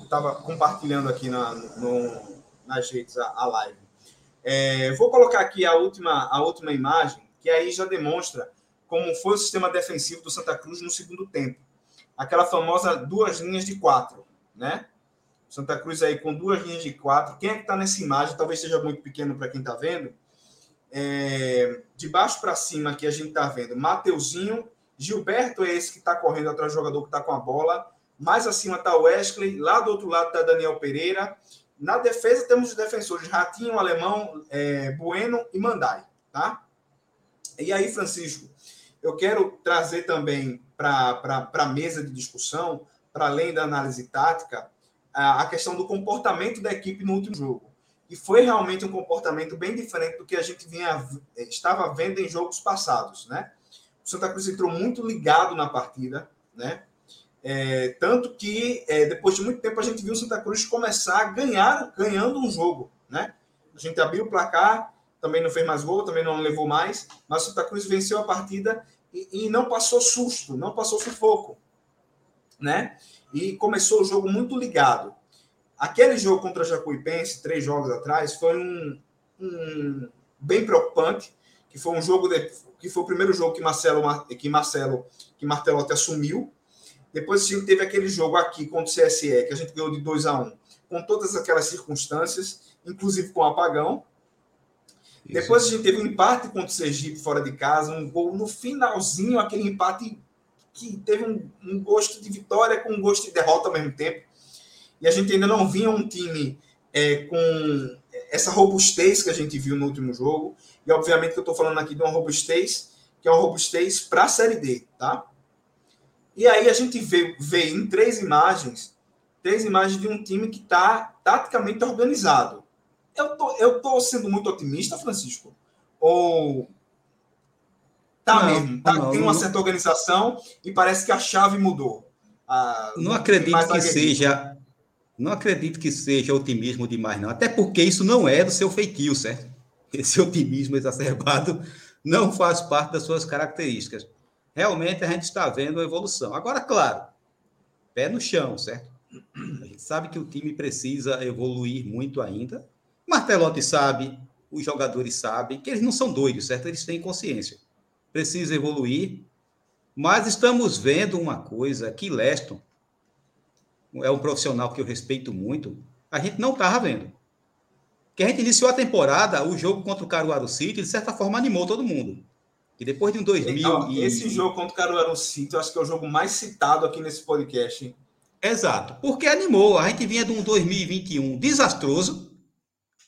estava compartilhando aqui na, no, nas redes a, a live. É, vou colocar aqui a última, a última imagem, que aí já demonstra como foi o sistema defensivo do Santa Cruz no segundo tempo. Aquela famosa duas linhas de quatro, né? Santa Cruz aí com duas linhas de quatro. Quem é que está nessa imagem? Talvez seja muito pequeno para quem está vendo. É, de baixo para cima que a gente está vendo Mateuzinho, Gilberto é esse que está correndo atrás do jogador que está com a bola. Mais acima está Wesley, lá do outro lado está Daniel Pereira. Na defesa temos os defensores Ratinho, Alemão, é, Bueno e Mandai, tá? E aí, Francisco, eu quero trazer também para a mesa de discussão, para além da análise tática, a, questão do comportamento da equipe no último jogo. E foi realmente um comportamento bem diferente do que a gente vinha, estava vendo em jogos passados, né? O Santa Cruz entrou muito ligado na partida, né? É, tanto que é, depois de muito tempo a gente viu o Santa Cruz começar a ganhar, ganhando um jogo, né? A gente abriu o placar, também não fez mais gol, também não levou mais, mas o Santa Cruz venceu a partida e, não passou susto, não passou sufoco, né? E começou o jogo muito ligado. Aquele jogo contra Jacuipense, três jogos atrás, foi um, um bem preocupante, que foi um jogo de, que foi o primeiro jogo que Marcelo que Marcelo que Martelotti assumiu, depois gente teve aquele jogo aqui contra o CSE, que a gente ganhou de 2 a 1 um, com todas aquelas circunstâncias, inclusive com apagão. Isso. Depois a gente teve um empate contra o Sergipe fora de casa, um gol no finalzinho, aquele empate que teve um, um gosto de vitória com um gosto de derrota ao mesmo tempo. E a gente ainda não vinha um time é, com essa robustez que a gente viu no último jogo. E obviamente que eu estou falando aqui de uma robustez que é uma robustez para a Série D, tá? E aí a gente vê, vê em três imagens, três imagens de um time que está taticamente organizado. Eu tô, eu tô sendo muito otimista, Francisco? Ou tá não, mesmo? Tá, não, tem uma não, certa organização e parece que a chave mudou. Ah, não acredito que seja. Não acredito que seja otimismo demais, não. Até porque isso não é do seu feitio, certo? <laughs> Esse otimismo exacerbado não faz parte das suas características realmente a gente está vendo a evolução. Agora, claro, pé no chão, certo? A gente sabe que o time precisa evoluir muito ainda. Martelotti sabe, os jogadores sabem que eles não são doidos, certo? Eles têm consciência. Precisa evoluir. Mas estamos vendo uma coisa que Leston é um profissional que eu respeito muito. A gente não estava vendo. Que a gente iniciou a temporada, o jogo contra o Caruaru City, de certa forma, animou todo mundo. E depois de um 2000. Então, e... Esse jogo contra o Caruaru City, eu acho que é o jogo mais citado aqui nesse podcast. Exato, porque animou. A gente vinha de um 2021 desastroso.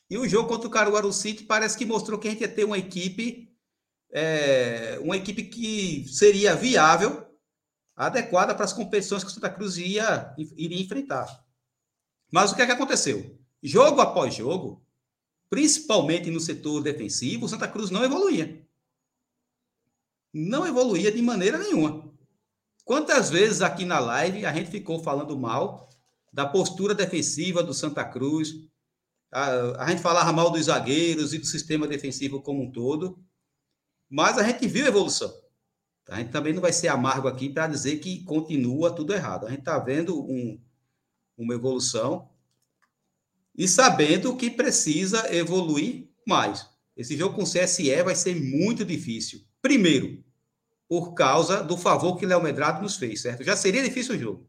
E o jogo contra o Caruaru City parece que mostrou que a gente ia ter uma equipe, é, uma equipe que seria viável, adequada para as competições que o Santa Cruz ia, iria enfrentar. Mas o que é que aconteceu? Jogo após jogo, principalmente no setor defensivo, o Santa Cruz não evoluía não evoluía de maneira nenhuma. Quantas vezes aqui na live a gente ficou falando mal da postura defensiva do Santa Cruz? A, a gente falava mal dos zagueiros e do sistema defensivo como um todo, mas a gente viu evolução. A gente também não vai ser amargo aqui para dizer que continua tudo errado. A gente está vendo um, uma evolução e sabendo que precisa evoluir mais. Esse jogo com o CSE vai ser muito difícil. Primeiro, por causa do favor que Léo Medrado nos fez, certo? Já seria difícil o jogo.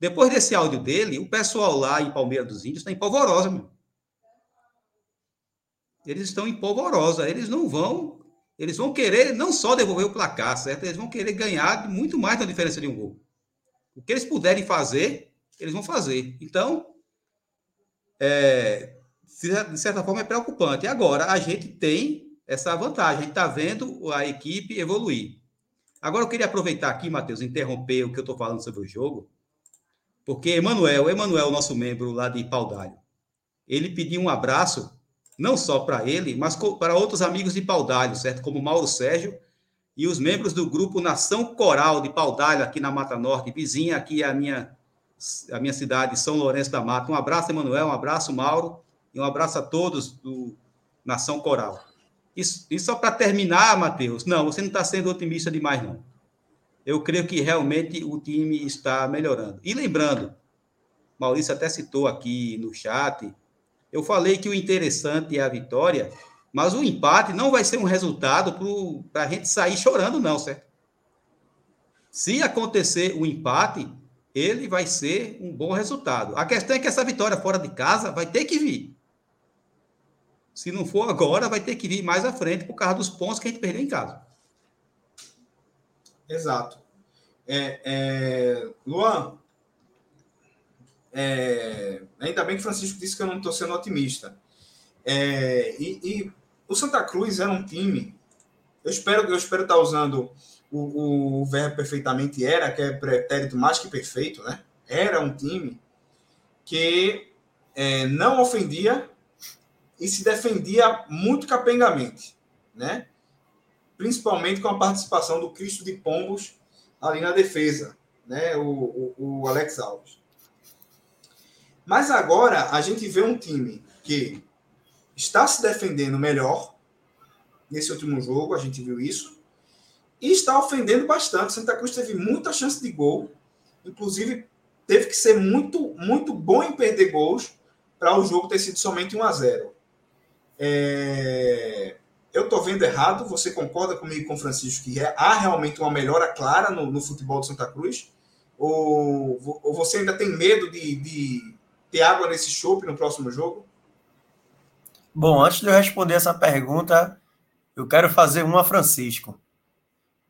Depois desse áudio dele, o pessoal lá em Palmeiras dos Índios está em polvorosa, meu. Eles estão em polvorosa. Eles não vão. Eles vão querer não só devolver o placar, certo? Eles vão querer ganhar muito mais da diferença de um gol. O que eles puderem fazer, eles vão fazer. Então, é, de certa forma, é preocupante. Agora, a gente tem essa vantagem, a gente está vendo a equipe evoluir. Agora, eu queria aproveitar aqui, Matheus, interromper o que eu estou falando sobre o jogo, porque Emanuel, Emanuel, nosso membro lá de Paudalho, ele pediu um abraço, não só para ele, mas para outros amigos de Paudalho, certo? Como Mauro Sérgio e os membros do grupo Nação Coral de Paudalho, aqui na Mata Norte, vizinha aqui a minha, a minha cidade, São Lourenço da Mata. Um abraço, Emanuel, um abraço, Mauro, e um abraço a todos do Nação Coral. Isso, e só para terminar, Matheus, não, você não está sendo otimista demais, não. Eu creio que realmente o time está melhorando. E lembrando, Maurício até citou aqui no chat, eu falei que o interessante é a vitória, mas o empate não vai ser um resultado para a gente sair chorando, não, certo? Se acontecer o empate, ele vai ser um bom resultado. A questão é que essa vitória fora de casa vai ter que vir. Se não for agora, vai ter que vir mais à frente por causa dos pontos que a gente perdeu em casa. Exato. É, é... Luan, é... ainda bem que Francisco disse que eu não estou sendo otimista. É... E, e, o Santa Cruz era um time. Eu espero, eu espero estar usando o, o verbo perfeitamente era, que é pretérito mais que perfeito, né? Era um time que é, não ofendia e se defendia muito capengamente, né? Principalmente com a participação do Cristo de Pombos ali na defesa, né? O, o, o Alex Alves. Mas agora a gente vê um time que está se defendendo melhor nesse último jogo, a gente viu isso, e está ofendendo bastante. Santa Cruz teve muita chance de gol, inclusive teve que ser muito, muito bom em perder gols para o jogo ter sido somente 1 a 0. É... Eu estou vendo errado, você concorda comigo com Francisco que é, há realmente uma melhora clara no, no futebol de Santa Cruz? Ou, ou você ainda tem medo de, de ter água nesse chope no próximo jogo? Bom, antes de eu responder essa pergunta, eu quero fazer uma, Francisco.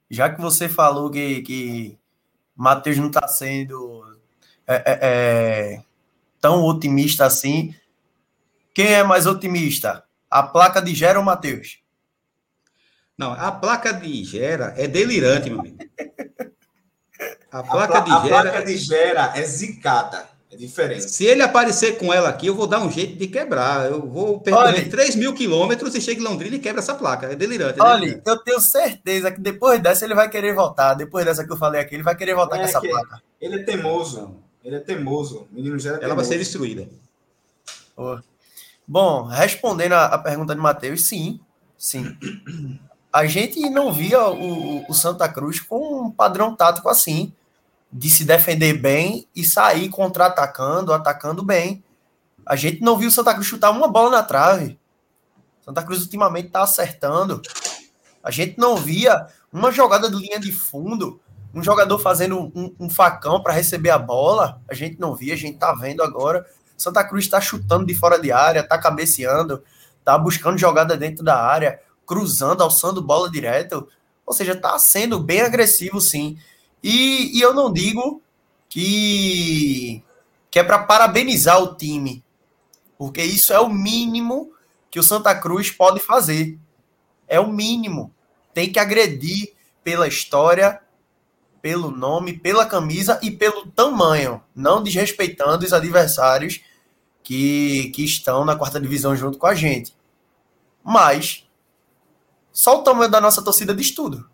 Já que você falou que, que Matheus não está sendo é, é, é, tão otimista assim, quem é mais otimista? A placa de Gera ou Matheus? Não, a placa de Gera é delirante, meu amigo. <laughs> A placa, a, de, Gera... a placa de Gera é zicada. Diferente. Se ele aparecer com ela aqui, eu vou dar um jeito de quebrar. Eu vou percorrer 3 mil quilômetros e chego em Londrina e quebra essa placa. É delirante. É Olha, delirante. eu tenho certeza que depois dessa ele vai querer voltar. Depois dessa que eu falei aqui, ele vai querer voltar é com essa placa. Ele é teimoso. Ele é teimoso. O menino já é Ela teimoso. vai ser destruída. Oh. Bom, respondendo a, a pergunta de Matheus, sim, sim. A gente não via o, o Santa Cruz com um padrão tático assim, de se defender bem e sair contra-atacando, atacando bem. A gente não viu o Santa Cruz chutar uma bola na trave. Santa Cruz ultimamente está acertando. A gente não via uma jogada de linha de fundo, um jogador fazendo um, um facão para receber a bola. A gente não via, a gente está vendo agora. Santa Cruz está chutando de fora de área, está cabeceando, está buscando jogada dentro da área, cruzando, alçando bola direto. Ou seja, está sendo bem agressivo, sim. E, e eu não digo que, que é para parabenizar o time, porque isso é o mínimo que o Santa Cruz pode fazer. É o mínimo. Tem que agredir pela história, pelo nome, pela camisa e pelo tamanho, não desrespeitando os adversários que, que estão na quarta divisão junto com a gente. Mas só o tamanho da nossa torcida diz tudo.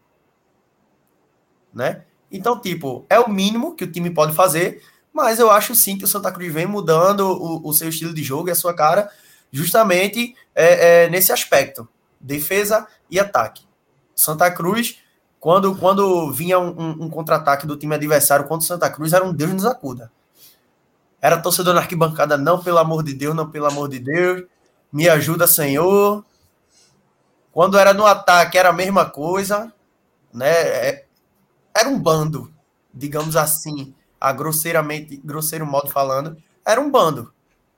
Né? Então, tipo, é o mínimo que o time pode fazer, mas eu acho sim que o Santa Cruz vem mudando o, o seu estilo de jogo e a sua cara justamente é, é, nesse aspecto: defesa e ataque. Santa Cruz, quando, quando vinha um, um, um contra-ataque do time adversário contra o Santa Cruz, era um Deus nos acuda. Era torcedor na arquibancada, não, pelo amor de Deus, não, pelo amor de Deus. Me ajuda, Senhor. Quando era no ataque, era a mesma coisa. Né? Era um bando, digamos assim, a grosseiramente, grosseiro modo falando, era um bando.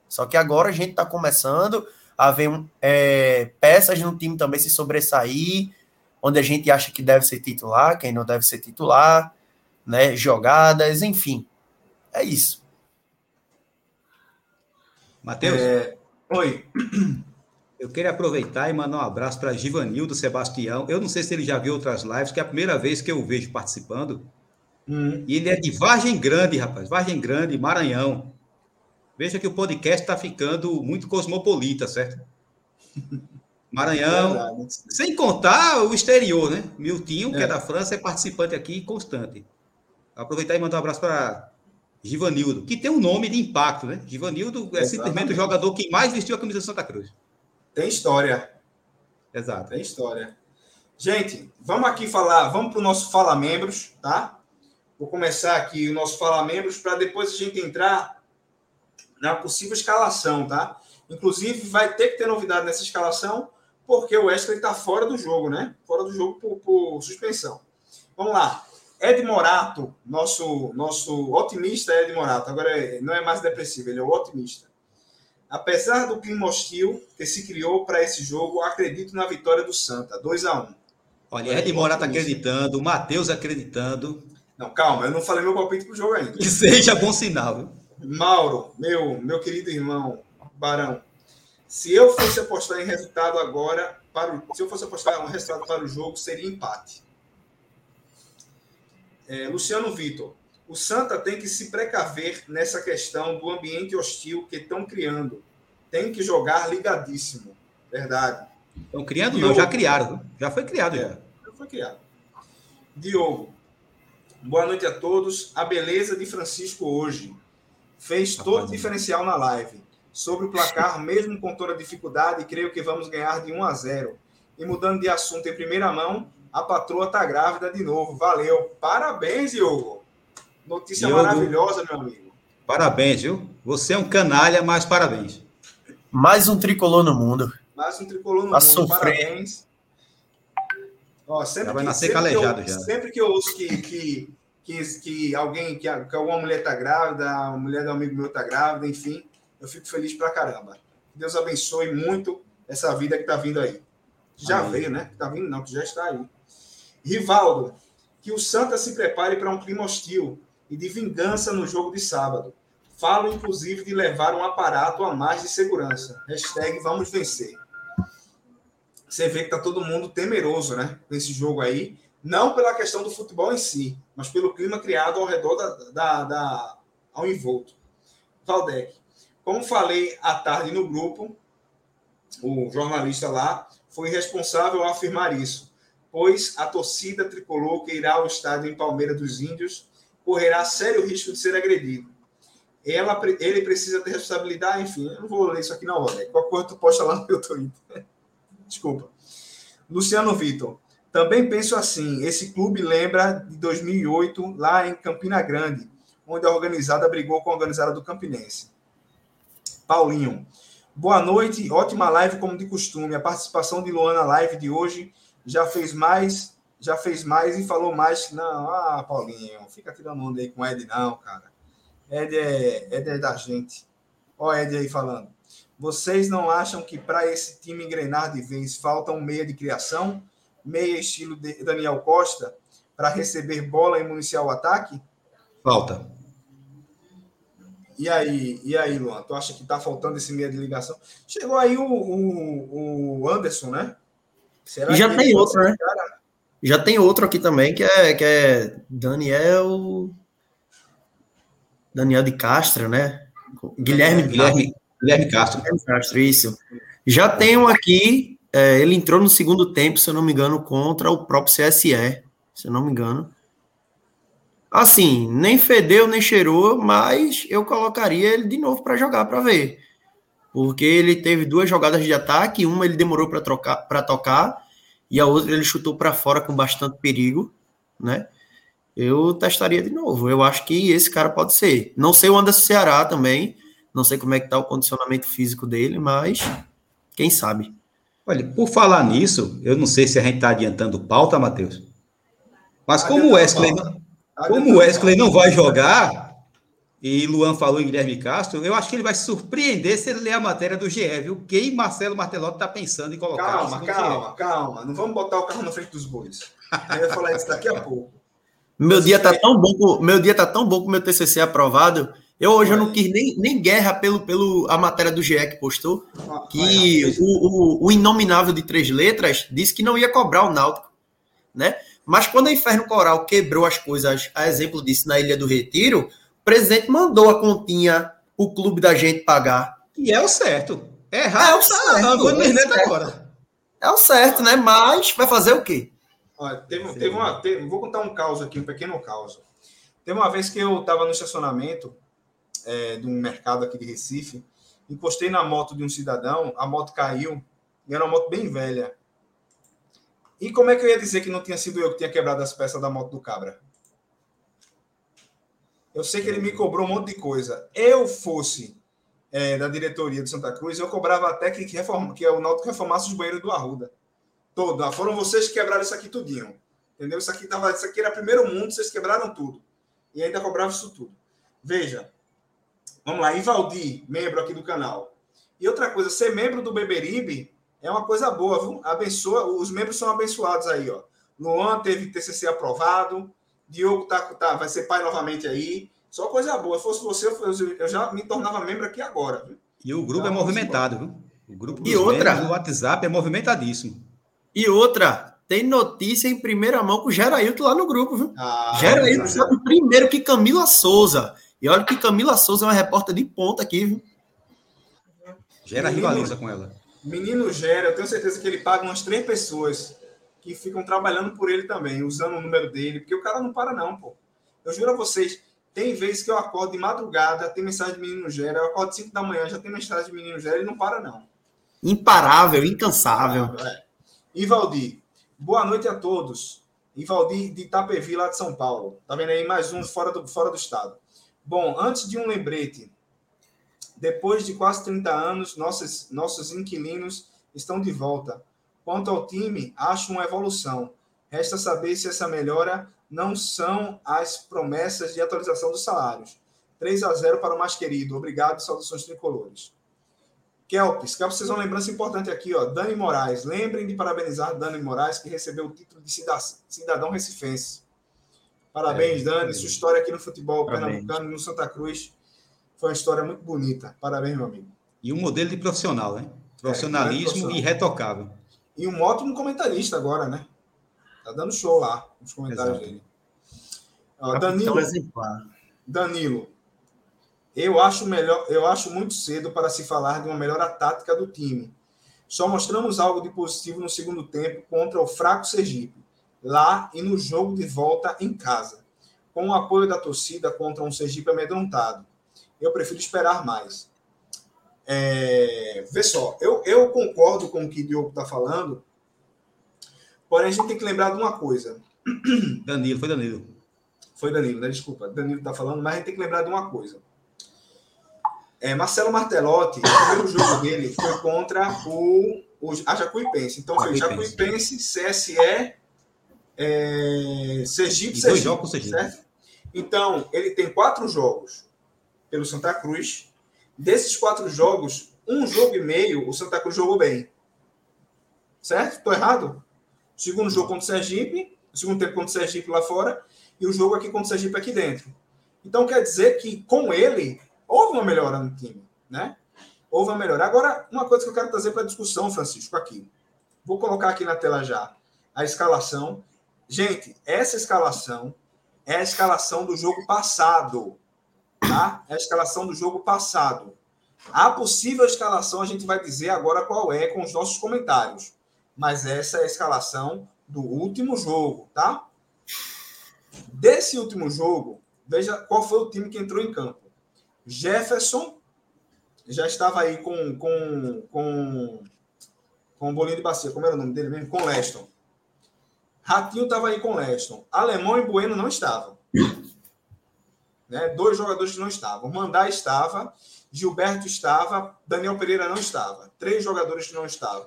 Só que agora a gente está começando a ver é, peças no time também se sobressair, onde a gente acha que deve ser titular, quem não deve ser titular, né? Jogadas, enfim. É isso. Matheus, É, Oi. Eu queria aproveitar e mandar um abraço para Givanildo Sebastião. Eu não sei se ele já viu outras lives, que é a primeira vez que eu o vejo participando. Hum, E ele é de Vargem Grande, rapaz. Vargem Grande, Maranhão. Veja que o podcast está ficando muito cosmopolita, certo? <laughs> Maranhão. verdade. Sem contar o exterior, né? Miltinho, que é. É. da França, é participante aqui constante. Aproveitar e mandar um abraço para Givanildo, que tem um nome de impacto, né? Givanildo é Exatamente. simplesmente o jogador que mais vestiu a camisa do Santa Cruz. Tem história. Exato. Tem história. Gente, vamos aqui falar, vamos para o nosso Fala Membros, tá? Vou começar aqui o nosso Fala Membros para depois a gente entrar na possível escalação, tá? Inclusive, vai ter que ter novidade nessa escalação, porque o Wesley está fora do jogo, né? Fora do jogo por, por suspensão. Vamos lá. Ed Morato, nosso, nosso otimista Ed Morato, agora é- não é mais depressivo, ele é o otimista. Apesar do clima hostil que se criou para esse jogo, acredito na vitória do Santa, 2 a 1 Olha, Ed Morato acreditando, Matheus acreditando. Não, calma, eu não falei meu palpite pro jogo ainda. <laughs> Que seja bom sinal. viu? Mauro, meu, meu querido irmão, Barão, se eu fosse apostar em resultado agora, para o, se eu fosse apostar um resultado para o jogo, seria empate. É, Luciano Vitor, o Santa tem que se precaver nessa questão do ambiente hostil que estão criando. Tem que jogar ligadíssimo. Verdade. Estão criando, não, já criaram. Já foi criado. Já. Já foi criado. Diogo, boa noite a todos. A beleza de Francisco hoje fez todo o diferencial na live. Sobre o placar, <laughs> mesmo com toda a dificuldade, creio que vamos ganhar de 1 a 0. E mudando de assunto em primeira mão, a patroa está grávida de novo. Valeu. Parabéns, Diogo. Notícia Diogo. maravilhosa, meu amigo. Parabéns, viu? Você é um canalha, mas parabéns. Mais um tricolor no mundo. Mais um tricolor no Pra mundo. sofrer. Parabéns. Ó, sempre Já vai que, nascer sempre que eu- calejado já. Sempre que eu ouço que, que, que, que alguém, que, a- que alguma mulher tá grávida, a mulher de um amigo meu tá grávida, enfim, eu fico feliz pra caramba. Deus abençoe muito essa vida que tá vindo aí. Já Amém. veio, né? Que tá vindo não, que já está aí. Rivaldo, que o Santa se prepare para um clima hostil e de vingança no jogo de sábado. Falo, inclusive, de levar um aparato a mais de segurança. Hashtag vamos vencer. Você vê que tá todo mundo temeroso, né? Nesse jogo aí. Não pela questão do futebol em si, mas pelo clima criado ao redor da, da, da- ao envolto. Valdec, como falei à tarde no grupo, o jornalista lá foi responsável a afirmar isso, pois a torcida tricolor que irá ao estádio em Palmeira dos Índios correrá sério risco de ser agredido. Ela, ele precisa ter responsabilidade, enfim, eu não vou ler isso aqui na hora. Qualquer coisa tu posta lá no meu Twitter. <laughs> Desculpa. Luciano Vitor. Também penso assim, esse clube lembra de 2008, lá em Campina Grande, onde a organizada brigou com a organizada do Campinense. Paulinho. Boa noite, ótima live como de costume. A participação de Luana na live de hoje já fez mais, já fez mais e falou mais. que Não, ah, Paulinho, fica tirando onda aí com o Ed, não, cara. Ed é, Ed é da gente. Ó, Ed aí falando. Vocês não acham que para esse time engrenar de vez falta um meia de criação? Meia estilo de Daniel Costa para receber bola e municiar o ataque? Falta. E aí, e aí, Luan? Tu acha que tá faltando esse meia de ligação? Chegou aí o, o, o Anderson, né? Será E já que tem outro, né? cara? Já tem outro aqui também, que é, que é Daniel. Daniel de Castro, né? Guilherme, Guilherme, Guilherme Castro. Guilherme Castro, isso. Já tem um aqui, é, ele entrou no segundo tempo, se eu não me engano, contra o próprio CSE, se eu não me engano. Assim, nem fedeu, nem cheirou, mas eu colocaria ele de novo para jogar, para ver. Porque ele teve duas jogadas de ataque, uma ele demorou para trocar, para tocar, e a outra ele chutou para fora com bastante perigo, né? Eu testaria de novo. Eu acho que esse cara pode ser. Não sei o Anderson Ceará também, não sei como é que tá o condicionamento físico dele, mas quem sabe. Olha, por falar nisso, eu não sei se a gente está adiantando pauta, Matheus. Mas como o Wesley, não- como o Wesley não vai jogar, e Luan falou em Guilherme Castro, eu acho que ele vai se surpreender se ele ler a matéria do GE, viu? Quem Marcelo Martelotti está pensando em colocar. Calma, calma, calma. Não vamos botar o carro na frente dos bois. Eu ia falar isso daqui a pouco. Meu Mas dia tá tão bom, com- meu dia tá tão bom com o meu TCC aprovado Eu hoje eu não quis nem, nem guerra pelo, pelo a matéria do GE que postou, que o, o, o inominável de três letras disse que não ia cobrar o Náutico, né? Mas quando a Inferno Coral quebrou as coisas, a exemplo disso, na Ilha do Retiro, presidente mandou a continha o clube da gente pagar. E é o certo. É errado. É o certo. Agora, é, certo. agora. é o certo, né? Mas vai fazer o quê? Olha, teve, teve uma, teve, vou contar um caos aqui, um pequeno caos. Teve uma vez que eu estava no estacionamento é, de um mercado aqui de Recife, encostei na moto de um cidadão, a moto caiu, e era uma moto bem velha. E como é que eu ia dizer que não tinha sido eu que tinha quebrado as peças da moto do cabra? Eu sei que ele me cobrou um monte de coisa. Eu fosse é, da diretoria de Santa Cruz, eu cobrava até que, reforma, que o Náutico reformasse os banheiros do Arruda. Todo. Ah, foram vocês que quebraram isso aqui tudinho. Entendeu? Isso aqui, tava, isso aqui era primeiro mundo, vocês quebraram tudo. E ainda cobravam isso tudo. Veja. Vamos lá, Ivaldi, membro aqui do canal. E outra coisa, ser membro do Beberibe é uma coisa boa, viu? Abençoa, os membros são abençoados aí, ó. Luan teve TCC aprovado, Diogo tá, tá, vai ser pai novamente aí. Só coisa boa. Se fosse você, eu já me tornava membro aqui agora. Viu? E o grupo é movimentado, viu? O grupo e outra, do WhatsApp é movimentadíssimo. E outra, tem notícia em primeira mão com o Gerailton lá no grupo, viu? Ah, Gerailton é. sabe primeiro que Camila Souza. E olha que Camila Souza é uma repórter de ponta aqui, viu? Gera menino, rivaliza com ela. Menino Gera, eu tenho certeza que ele paga umas três pessoas que ficam trabalhando por ele também, usando o número dele, porque o cara não para, não, pô. Eu juro a vocês, tem vezes que eu acordo de madrugada, tem mensagem de menino Gera, eu acordo 5 da manhã, já tem mensagem de menino Gera, ele não para, não. Imparável, incansável. É. Ivaldi, boa noite a todos. Ivaldi de Itapevi, lá de São Paulo. Tá vendo aí mais um fora do, fora do estado. Bom, antes de um lembrete, depois de quase 30 anos, nossos, nossos inquilinos estão de volta. Quanto ao time, acho uma evolução. Resta saber se essa melhora não são as promessas de atualização dos salários. 3 a 0 para o mais querido. Obrigado, saudações tricolores. Kelps, Kelps, vocês uma lembrança importante aqui, ó. Dani Moraes. Lembrem de parabenizar Dani Moraes, que recebeu o título de cidadão recifense. Parabéns, é, Dani. Sua história aqui no futebol Parabéns. pernambucano, no Santa Cruz, foi uma história muito bonita. Parabéns, meu amigo. E um modelo de profissional, né? Profissionalismo é, irretocável. E um ótimo comentarista agora, né? Tá dando show lá nos comentários Exato. dele. Danilo, Danilo, eu acho melhor, eu acho muito cedo para se falar de uma melhora tática do time. Só mostramos algo de positivo no segundo tempo contra o fraco Sergipe, lá e no jogo de volta em casa, com o apoio da torcida contra um Sergipe amedrontado. Eu prefiro esperar mais. É, vê só, eu, eu concordo com o que o Diogo está falando, Porém, a gente tem que lembrar de uma coisa. <clears throat> Danilo, foi Danilo. Foi Danilo, né? Desculpa. Danilo está falando, mas a gente tem que lembrar de uma coisa. É, Marcelo Martelotti, o primeiro jogo dele foi contra o, o a Jacuipense. Então foi Jacuipense, CSE, é, Sergipe, Sergipe. jogos Sergipe. Certo? Então, ele tem quatro jogos pelo Santa Cruz. Desses quatro jogos, um jogo e meio, o Santa Cruz jogou bem. Certo? Estou errado? Segundo jogo contra o Sergipe, segundo tempo contra o Sergipe lá fora, e o jogo aqui contra o Sergipe aqui dentro. Então quer dizer que com ele houve uma melhora no time, né? Houve uma melhora. Agora, uma coisa que eu quero trazer para a discussão, Francisco, aqui. Vou colocar aqui na tela já a escalação. Gente, essa escalação é a escalação do jogo passado, tá? É a escalação do jogo passado. A possível escalação a gente vai dizer agora qual é com os nossos comentários mas essa é a escalação do último jogo, tá? Desse último jogo, veja qual foi o time que entrou em campo. Jefferson já estava aí com com com com o Bolinho de Bacia, como era o nome dele mesmo? Com Leston. Ratinho estava aí com Leston. Alemão e Bueno não estavam. Né? Dois jogadores que não estavam. Mandá estava, Gilberto estava, Daniel Pereira não estava. Três jogadores que não estavam.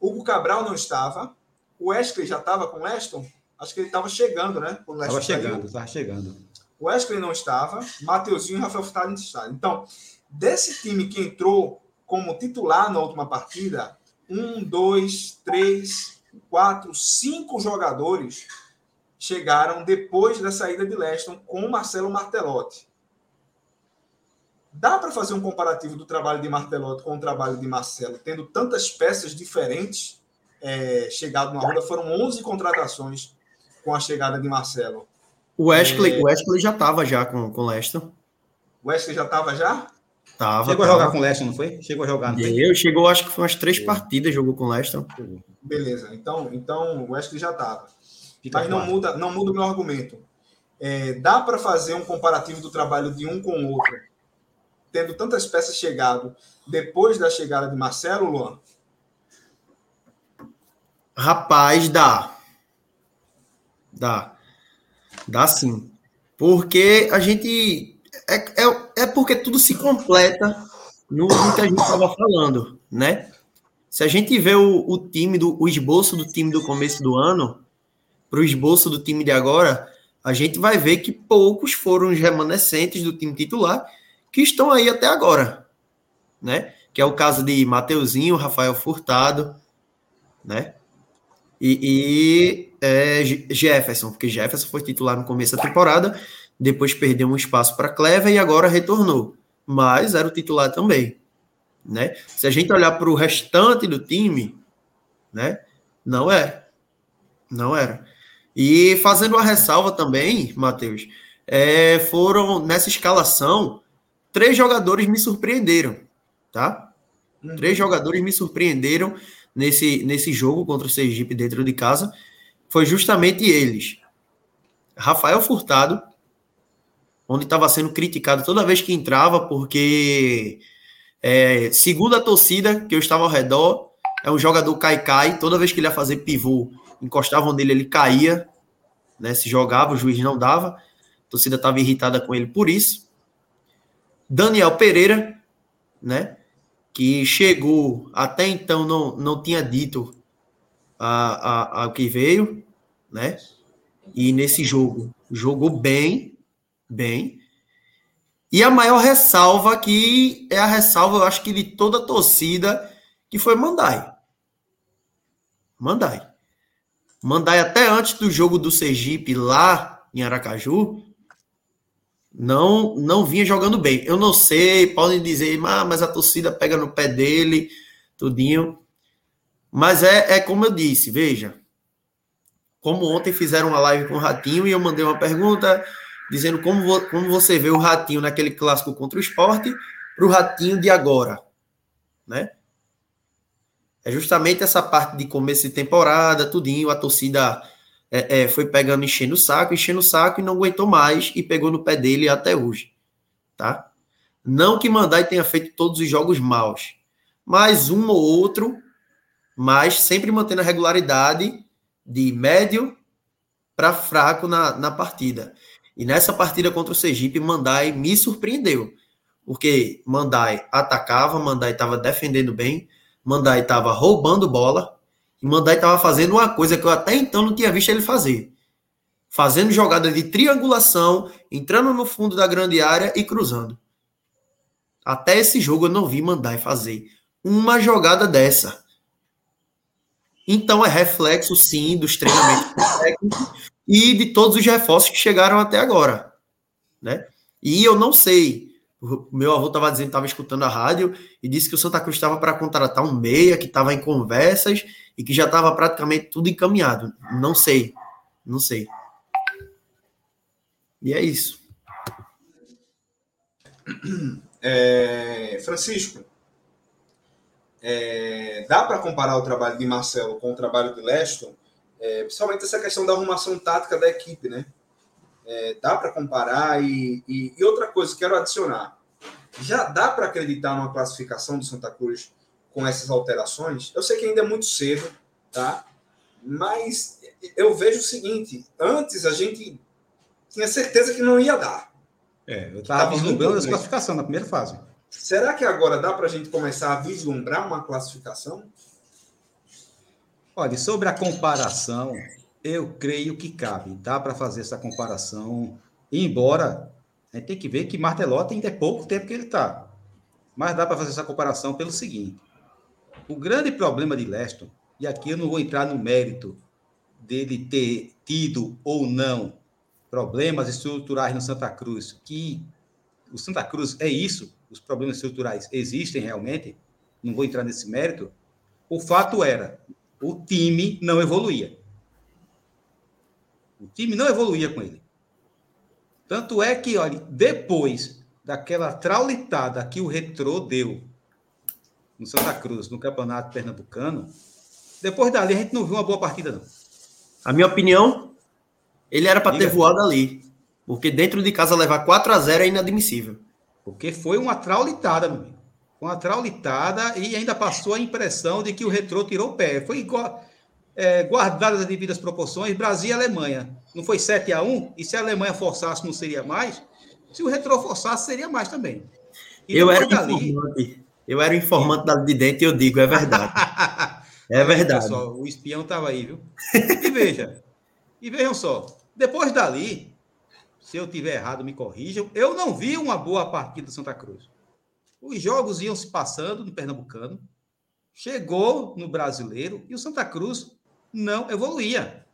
Hugo Cabral não estava. O Wesley já estava com o Leston? Acho que ele estava chegando, né? Estava chegando, estava chegando. O Wesley não estava. Mateuzinho e Rafael Furtado não estavam. Então, desse time que entrou como titular na última partida, um, dois, três, quatro, cinco jogadores chegaram depois da saída de Leston com Marcelo Martelotti. Dá para fazer um comparativo do trabalho de Martelotti com o trabalho de Marcelo, tendo tantas peças diferentes é, chegado no Arruda? Foram 11 contratações com a chegada de Marcelo. O Wesley, é... o Wesley já estava já com, com o Leicester. O Wesley já estava já? Tava, chegou tava. a jogar com o Leicester, não foi? Chegou a jogar? Eu, chegou, acho que foi umas três partidas, jogou com o Leicester. Beleza, então, então o Wesley já estava. Mas não muda, não muda o meu argumento. É, dá para fazer um comparativo do trabalho de um com o outro, tendo tantas peças chegado depois da chegada de Marcelo, Luan? Rapaz, dá. Dá. Dá sim. Porque a gente. É, é, é porque tudo se completa no, no que a gente estava falando, né? Se a gente vê o, o time, do, o esboço do time do começo do ano, para o esboço do time de agora, a gente vai ver que poucos foram os remanescentes do time titular que estão aí até agora, né? Que é o caso de Mateuzinho, Rafael Furtado, né? E, e é, Jefferson, porque Jefferson foi titular no começo da temporada, depois perdeu um espaço para Clever e agora retornou. Mas era o titular também. Né? Se a gente olhar para o restante do time, né? Não é. Não era. E fazendo uma ressalva também, Matheus, é, foram nessa escalação, três jogadores me surpreenderam, tá? Uhum. Três jogadores me surpreenderam nesse, nesse jogo contra o Sergipe dentro de casa. Foi justamente eles. Rafael Furtado, onde estava sendo criticado toda vez que entrava, porque, é, segundo a torcida que eu estava ao redor, é um jogador cai-cai, toda vez que ele ia fazer pivô, encostavam nele, ele caía, né? Se jogava, o juiz não dava. A torcida estava irritada com ele por isso. Daniel Pereira, né? Que chegou, até então não, não tinha dito a, a, a que veio, né? E nesse jogo jogou bem, bem. E a maior ressalva aqui é a ressalva, eu acho que de toda a torcida, que foi Mandai. Mandai. Mandai até antes do jogo do Sergipe lá em Aracaju, não não vinha jogando bem. Eu não sei, podem dizer, ah, mas a torcida pega no pé dele, tudinho. Mas é, é como eu disse, veja. Como ontem fizeram uma live com o Ratinho e eu mandei uma pergunta dizendo como, como você vê o Ratinho naquele clássico contra o esporte para o Ratinho de agora, né? É justamente essa parte de começo de temporada, tudinho, a torcida é, é, foi pegando, enchendo o saco, enchendo o saco e não aguentou mais e pegou no pé dele até hoje, tá? Não que Mandai tenha feito todos os jogos maus, mas um ou outro, mas sempre mantendo a regularidade de médio para fraco na, na partida. E nessa partida contra o Sergipe, Mandai me surpreendeu, porque Mandai atacava, Mandai estava defendendo bem, Mandai estava roubando bola e Mandai estava fazendo uma coisa que eu até então não tinha visto ele fazer. Fazendo jogada de triangulação, entrando no fundo da grande área e cruzando. Até esse jogo eu não vi Mandai fazer uma jogada dessa. Então é reflexo, sim, dos treinamentos técnicos e de todos os reforços que chegaram até agora. Né? E eu não sei meu avô estava dizendo, estava escutando a rádio e disse que o Santa Cruz estava para contratar um meia, que estava em conversas e que já estava praticamente tudo encaminhado. Não sei, não sei. E é isso. É, Francisco, é, dá para comparar o trabalho de Marcelo com o trabalho de Leston, é, principalmente essa questão da arrumação tática da equipe, né? É, dá para comparar e, e, e, outra coisa quero adicionar já dá para acreditar numa classificação do Santa Cruz com essas alterações? Eu sei que ainda é muito cedo tá? Mas eu vejo o seguinte antes a gente tinha certeza que não ia dar. É eu estava vislumbrando essa classificação na primeira fase. Será que agora dá para a gente começar a vislumbrar uma classificação? Olha sobre a comparação eu creio que cabe. Dá para fazer essa comparação, embora a gente tem que ver que Martelotti ainda é pouco tempo que ele está. Mas dá para fazer essa comparação pelo seguinte: o grande problema de Leston, e aqui eu não vou entrar no mérito dele ter tido ou não problemas estruturais no Santa Cruz que o Santa Cruz é isso, os problemas estruturais existem realmente, não vou entrar nesse mérito. O fato era, o time não evoluía. O time não evoluía com ele. Tanto é que, olha, depois daquela traulitada que o Retrô deu no Santa Cruz, no Campeonato Pernambucano, depois dali a gente não viu uma boa partida, não. A minha opinião, ele era para ter voado ali. Porque dentro de casa levar 4 a 0 é inadmissível. Porque foi uma traulitada, meu amigo. Foi uma traulitada e ainda passou a impressão de que o retrô tirou o pé. Foi igual, é, guardadas as devidas proporções, Brasil e Alemanha. Não foi 7 a 1 E se a Alemanha forçasse, não seria mais? Se o retrô forçasse, seria mais também. Eu era dali... informante. Eu era informante da de dentro e eu digo, é verdade. <laughs> é verdade. Pessoal, o espião estava aí, viu? E veja, e vejam só, depois dali, se eu tiver errado, me corrijam. Eu não vi uma boa partida do Santa Cruz. Os jogos iam se passando no Pernambucano, chegou no Brasileiro e o Santa Cruz não evoluía.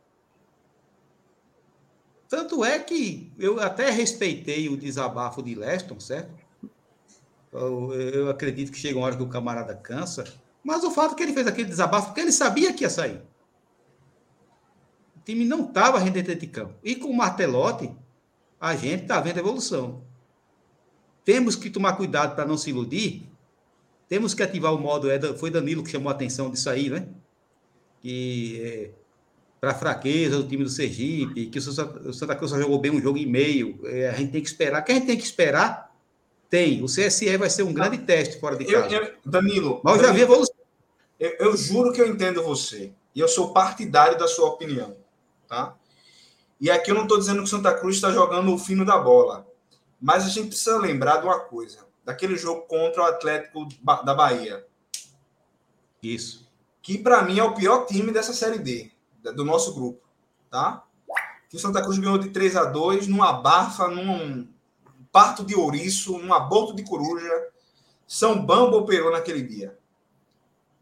Tanto é que eu até respeitei o desabafo de Leston, certo? Eu, eu acredito que chega uma hora que o camarada cansa, mas o fato é que ele fez aquele desabafo porque ele sabia que ia sair. O time não estava rendendo de campo. E com o Martelotti, a gente está vendo evolução. Temos que tomar cuidado para não se iludir. Temos que ativar o modo. É, foi Danilo que chamou a atenção disso aí, né? Que é, para a fraqueza do time do Sergipe, que o Santa Cruz só jogou bem um jogo e meio. É, a gente tem que esperar. O que a gente tem que esperar? Tem. O CSE vai ser um grande teste fora de casa. Eu, eu, Danilo. Mas eu já vi evolução. Eu, eu juro que eu entendo você. E eu sou partidário da sua opinião. Tá? E aqui eu não estou dizendo que o Santa Cruz está jogando o fino da bola. Mas a gente precisa lembrar de uma coisa: daquele jogo contra o Atlético da Bahia. Isso. Que para mim é o pior time dessa Série D, do nosso grupo. Tá? Que o Santa Cruz ganhou de 3 a 2 numa barfa, num parto de ouriço, num aborto de coruja. São Bambo operou naquele dia.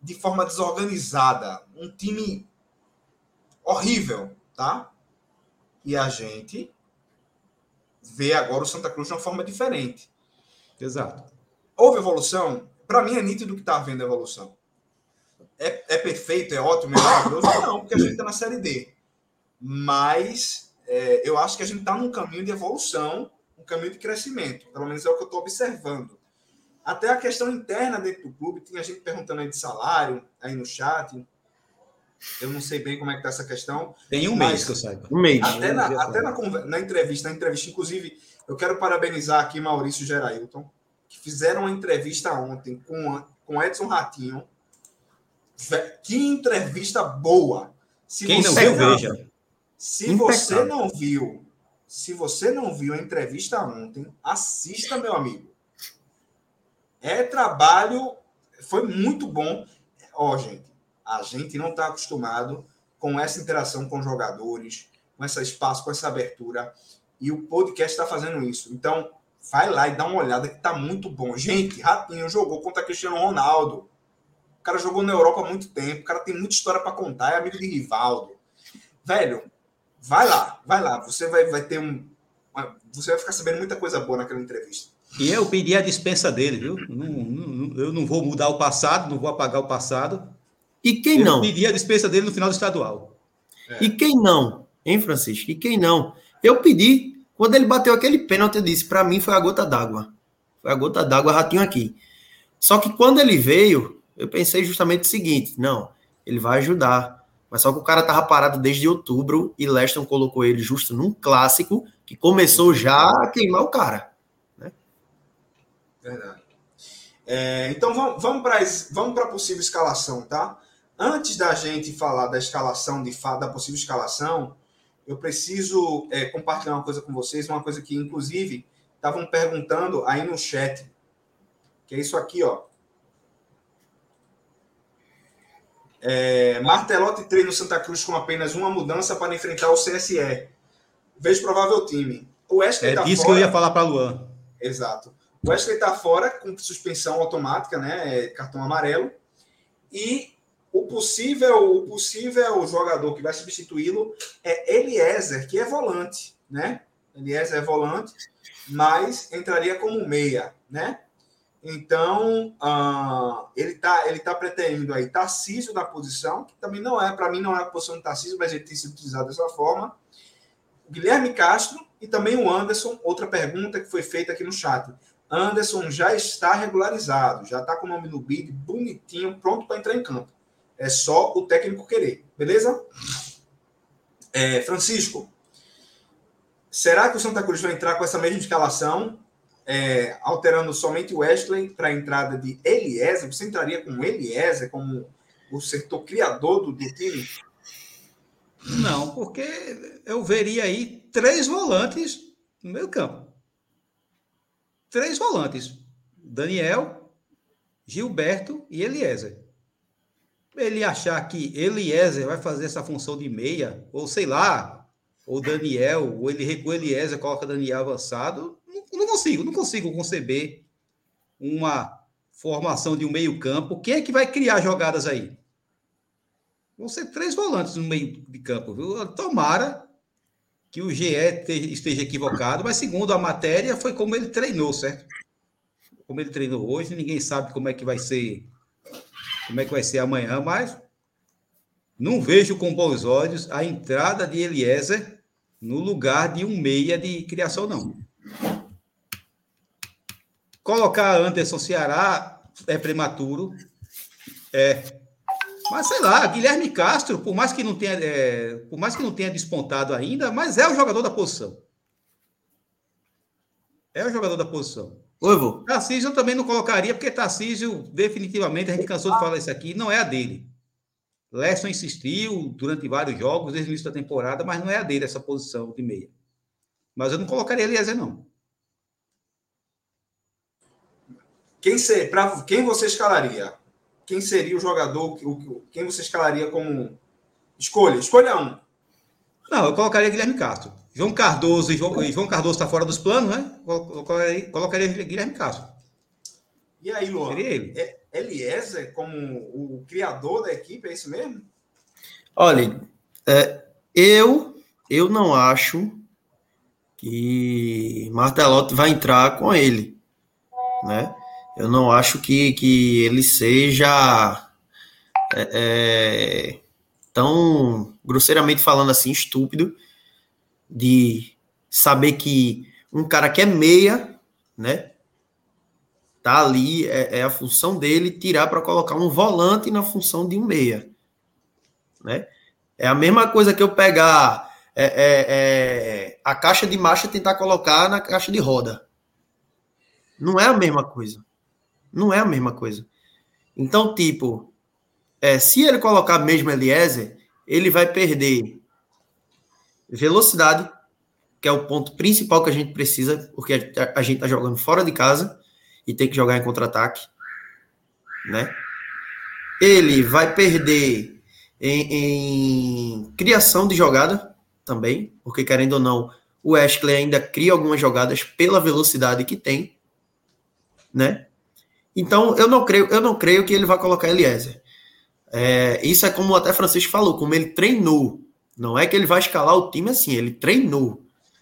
De forma desorganizada. Um time horrível, tá? E a gente vê agora o Santa Cruz de uma forma diferente. Exato. Houve evolução? Para mim é nítido que está havendo evolução. É, é, perfeito, é ótimo, é maravilhoso? Não, porque a gente está na Série D. Mas é, eu acho que a gente está num caminho de evolução, um caminho de crescimento. Pelo menos é o que eu estou observando. Até a questão interna dentro do clube, tinha gente perguntando aí de salário, aí no chat. Eu não sei bem como é que tá essa questão. Tem um mês que eu saiba. Um mês. Até, na, até na, na, entrevista, na entrevista, inclusive, eu quero parabenizar aqui Maurício Gerailton, que fizeram uma entrevista ontem com, com Edson Ratinho. Que entrevista boa! Se Quem não viu, veja. Se você não viu, se você não viu a entrevista ontem, assista, meu amigo. É trabalho, foi muito bom. Ó, gente, a gente não está acostumado com essa interação com jogadores, com esse espaço, com essa abertura. E o podcast está fazendo isso. Então, vai lá e dá uma olhada que está muito bom. Gente, Ratinho jogou contra Cristiano Ronaldo. O cara jogou na Europa há muito tempo. O cara tem muita história para contar. É amigo de Rivaldo. Velho, vai lá, vai lá. Você vai, vai ter um. Uma, você vai ficar sabendo muita coisa boa naquela entrevista. E eu pedi a dispensa dele, viu? Não, não, eu não vou mudar o passado, não vou apagar o passado. E quem não? Pedi a dispensa dele no final do estadual. É. E quem não? Hein, Francisco? E quem não? Eu pedi, quando ele bateu aquele pênalti, eu disse: para mim foi a gota d'água. Foi a gota d'água, ratinho aqui. Só que quando ele veio, eu pensei justamente o seguinte: não, ele vai ajudar. Mas só que o cara tava parado desde outubro e Leston colocou ele justo num clássico que começou já a queimar o cara. Né? Verdade. É, então vamos, vamos para a possível escalação, tá? Antes da gente falar da escalação, de da possível escalação, eu preciso é, compartilhar uma coisa com vocês, uma coisa que, inclusive, estavam perguntando aí no chat, que é isso aqui, ó. É, Martelotti treina o Santa Cruz com apenas uma mudança para enfrentar o CSE. Vejo provável time. O Wesley é tá disso fora. que eu ia falar para Luan. Exato. O Wesley está fora com suspensão automática, né? É, cartão amarelo. E o possível, o possível jogador que vai substituí-lo é Eliezer, que é volante, né? Eliezer é volante. mas entraria como meia, né? Então, uh, ele está ele tá pretendendo aí Tarcísio na posição, que também não é, para mim, não é a posição de Tarcísio, mas ele tem sido utilizado dessa forma. Guilherme Castro e também o Anderson. Outra pergunta que foi feita aqui no chat. Anderson já está regularizado, já está com o nome no bid, bonitinho, pronto para entrar em campo. É só o técnico querer, beleza? É, Francisco, será que o Santa Cruz vai entrar com essa mesma escalação, é, alterando somente o Wesley para a entrada de Eliezer? Você entraria com Eliezer como o setor criador do, do time? Não, porque eu veria aí três volantes no meio campo. Três volantes. Daniel, Gilberto e Eliezer. Ele achar que Eliezer vai fazer essa função de meia, ou sei lá, ou Daniel, ou ele recua Eliezer, coloca Daniel avançado, não, consigo, não consigo conceber uma formação de um meio campo. Quem é que vai criar jogadas aí? Vão ser três volantes no meio de campo, viu? Tomara que o GE esteja equivocado, mas segundo a matéria, foi como ele treinou, certo? Como ele treinou hoje, ninguém sabe como é que vai ser, como é que vai ser amanhã, mas não vejo com bons olhos a entrada de Eliezer no lugar de um meia de criação, não. Colocar Anderson Ceará é prematuro, é mas sei lá, Guilherme Castro, por mais que não tenha, é, por mais que não tenha despontado ainda, mas é o jogador da posição. É o jogador da posição. Oi, vô. Tarcísio eu também não colocaria, porque Tarcísio, definitivamente, a gente cansou de falar isso aqui, não é a dele. Leston insistiu durante vários jogos, desde o início da temporada, mas não é a dele essa posição de meia. Mas eu não colocaria Eliezer, não. Quem, ser, pra, quem você escalaria? quem seria o jogador, quem você escalaria como escolha? Escolha um. Não, eu colocaria Guilherme Castro. João Cardoso e João, João Cardoso está fora dos planos, né? Colocaria, colocaria Guilherme Castro. E aí, Luan? Seria ele. É, Eliezer como o criador da equipe, é isso mesmo? Olha, é, eu, eu não acho que Martelotti vai entrar com ele, né? Eu não acho que, que ele seja é, é, tão, grosseiramente falando assim, estúpido de saber que um cara que é meia, né, tá ali, é, é a função dele tirar para colocar um volante na função de um meia, né? É a mesma coisa que eu pegar é, é, a caixa de marcha e tentar colocar na caixa de roda. Não é a mesma coisa. Não é a mesma coisa. Então, tipo, é, se ele colocar mesmo Eliezer, ele vai perder velocidade, que é o ponto principal que a gente precisa, porque a, gente tá jogando fora de casa e tem que jogar em contra-ataque, né? Ele vai perder em, em, criação de jogada também, porque querendo ou não, o Ashley ainda cria algumas jogadas pela velocidade que tem, né? Então, eu não creio, eu não creio que ele vai colocar Eliezer. É, isso é como até Francisco falou, como ele treinou. Não é que ele vai escalar o time assim, ele treinou.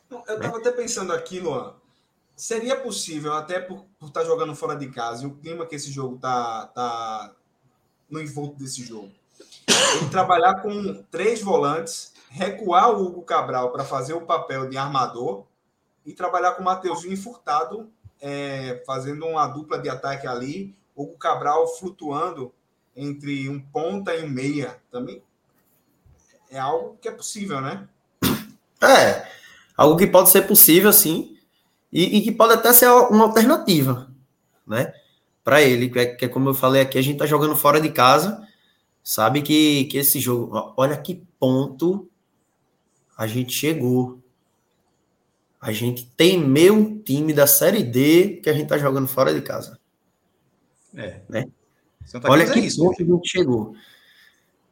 Eu estava né? até pensando aqui, Luan. Seria possível, até por, estar tá jogando fora de casa e o clima que esse jogo tá, tá no envolto desse jogo, ele trabalhar com três volantes, recuar o Hugo Cabral para fazer o papel de armador e trabalhar com o Mateuzinho Furtado é, fazendo uma dupla de ataque ali, o Cabral flutuando entre um ponta e um meia. Também é algo que é possível, né? É, algo que pode ser possível, sim, e, e que pode até ser uma alternativa, né? Para ele, que é, que é, como eu falei aqui, a gente tá jogando fora de casa, sabe que, que esse jogo, olha que ponto a gente chegou, a gente temeu um time da Série D que a gente tá jogando fora de casa. É. Né? Olha que é ponto que a gente chegou.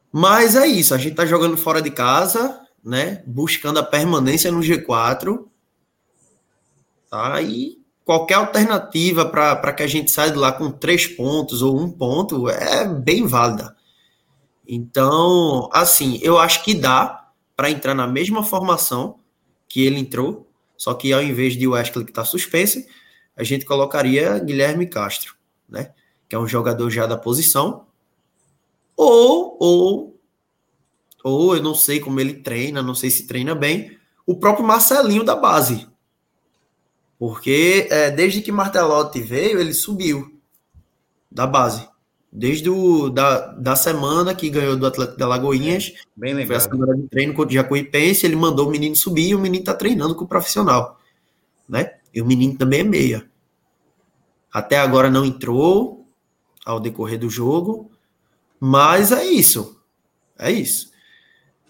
Mas é isso, a gente tá jogando fora de casa, né? Buscando a permanência no G4. Tá? E qualquer alternativa para que a gente saia de lá com três pontos ou um ponto é bem válida. Então, assim, eu acho que dá para entrar na mesma formação que ele entrou, Só que ao invés de Wesley que está suspenso, a gente colocaria Guilherme Castro, né? Que é um jogador já da posição. Ou, ou, ou eu não sei como ele treina, não sei se treina bem, o próprio Marcelinho da base. Porque é, desde que Martelotti veio, ele subiu da base. Desde o, da, da semana que ganhou do Atlético da Lagoinhas, Bem lembrado. foi a semana de treino contra o Jacuipense, ele mandou o menino subir e o menino tá treinando com o profissional, né? E o menino também é meia. Até agora não entrou ao decorrer do jogo, mas é isso. É isso.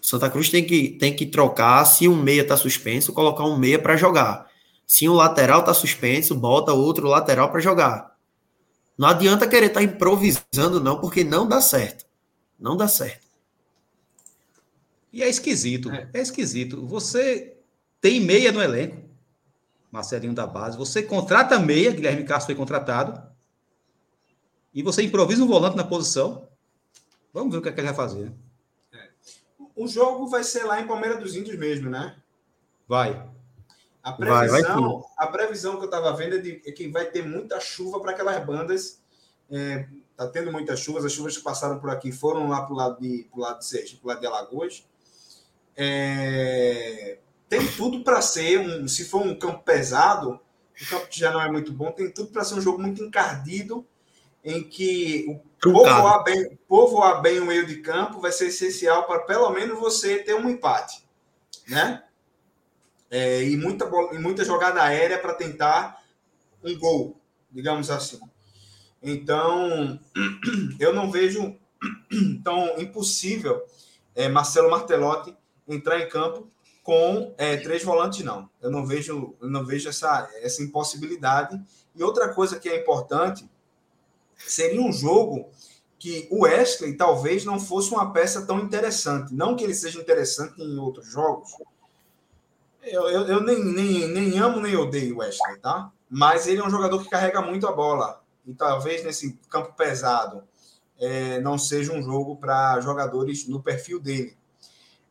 Santa Cruz tem que, tem que trocar, se um meia tá suspenso, colocar um meia para jogar. Se um lateral tá suspenso, bota outro lateral para jogar. Não adianta querer estar tá improvisando, não, porque não dá certo. Não dá certo. E é esquisito, é. é esquisito. Você tem meia no elenco, Marcelinho da base, você contrata meia, Guilherme Castro foi contratado, e você improvisa um volante na posição. Vamos ver o que, é que ele vai fazer. É. O jogo vai ser lá em Palmeiras dos Índios mesmo, né? Vai. A previsão, vai, vai a previsão que eu estava vendo é, de, é, que vai ter muita chuva para aquelas bandas. É, tá tendo muitas chuvas, as chuvas que passaram por aqui foram lá para o lado de pro lado de Sergipe, pro lado de Alagoas. É, tem tudo para ser um, se for um campo pesado, o campo já não é muito bom, tem tudo para ser um jogo muito encardido, em que o povoar bem, povoar bem o meio de campo vai ser essencial para pelo menos você ter um empate, né? É, e, muita, e muita jogada aérea para tentar um gol, digamos assim. Então, <clears throat> eu não vejo <clears throat> tão impossível é, Marcelo Martelotti entrar em campo com é, três volantes, não. Eu não vejo, eu não vejo essa, essa impossibilidade. E outra coisa que é importante seria um jogo que o Wesley talvez não fosse uma peça tão interessante. Não que ele seja interessante em outros jogos, eu, eu, eu nem, nem, nem amo nem odeio o Wesley, tá? Mas ele é um jogador que carrega muito a bola. E talvez nesse campo pesado é, não seja um jogo para jogadores no perfil dele.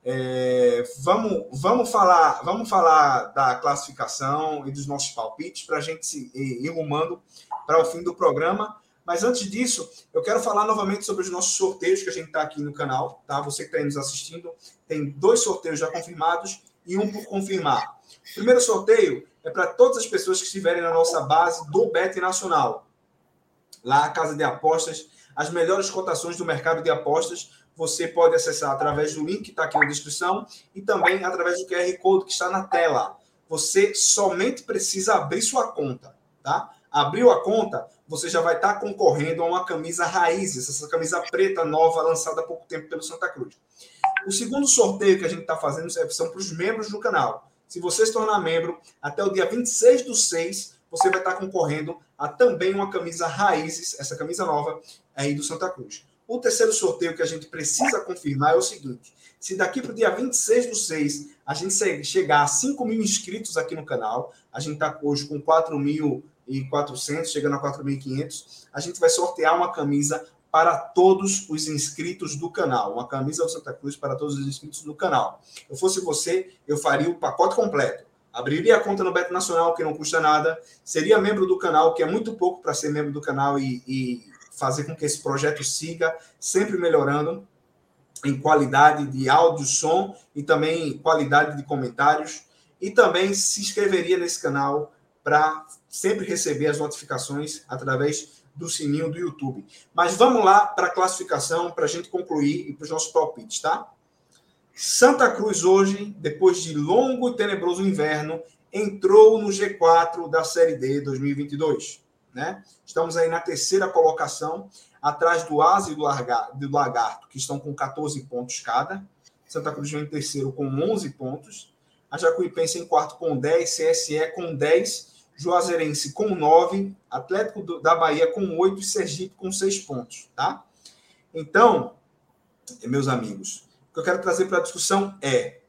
É, vamos, vamos, falar, vamos falar da classificação e dos nossos palpites para a gente se ir rumando para o fim do programa. Mas antes disso, eu quero falar novamente sobre os nossos sorteios que a gente está aqui no canal. Tá? Você que está nos assistindo, tem dois sorteios já confirmados e um por confirmar. O primeiro sorteio é para todas as pessoas que estiverem na nossa base do Bet Nacional. Lá, a casa de apostas, as melhores cotações do mercado de apostas, você pode acessar através do link que está aqui na descrição e também através do QR Code que está na tela. Você somente precisa abrir sua conta, tá? Abriu a conta, você já vai estar tá concorrendo a uma camisa Raízes, essa camisa preta nova lançada há pouco tempo pelo Santa Cruz. O segundo sorteio que a gente está fazendo são para os membros do canal. Se você se tornar membro, até o dia 26 do 6, você vai estar tá concorrendo a também uma camisa Raízes, essa camisa nova aí do Santa Cruz. O terceiro sorteio que a gente precisa confirmar é o seguinte: se daqui para o dia 26 do 6 a gente chegar a 5 mil inscritos aqui no canal, a gente está hoje com 4.400, chegando a 4.500, a gente vai sortear uma camisa para todos os inscritos do canal. Uma camisa do Santa Cruz para todos os inscritos do canal. Eu fosse você, eu faria o pacote completo. Abriria a conta no Beto Nacional, que não custa nada. Seria membro do canal, que é muito pouco para ser membro do canal e, e fazer com que esse projeto siga sempre melhorando em qualidade de áudio, som e também qualidade de comentários. E também se inscreveria nesse canal para sempre receber as notificações através do sininho do YouTube. Mas vamos lá para a classificação, para a gente concluir e para os nossos palpites, tá? Santa Cruz hoje, depois de longo e tenebroso inverno, entrou no G4 da Série D 2022. Né? Estamos aí na terceira colocação, atrás do Asa e do, Lagarto, que estão com 14 pontos cada. Santa Cruz vem em terceiro com 11 pontos. A Jacuipense em quarto com 10, CSE com 10 Juazeirense com 9, Atlético da Bahia com 8 e Sergipe com 6 pontos, tá? Então, meus amigos, o que eu quero trazer para a discussão é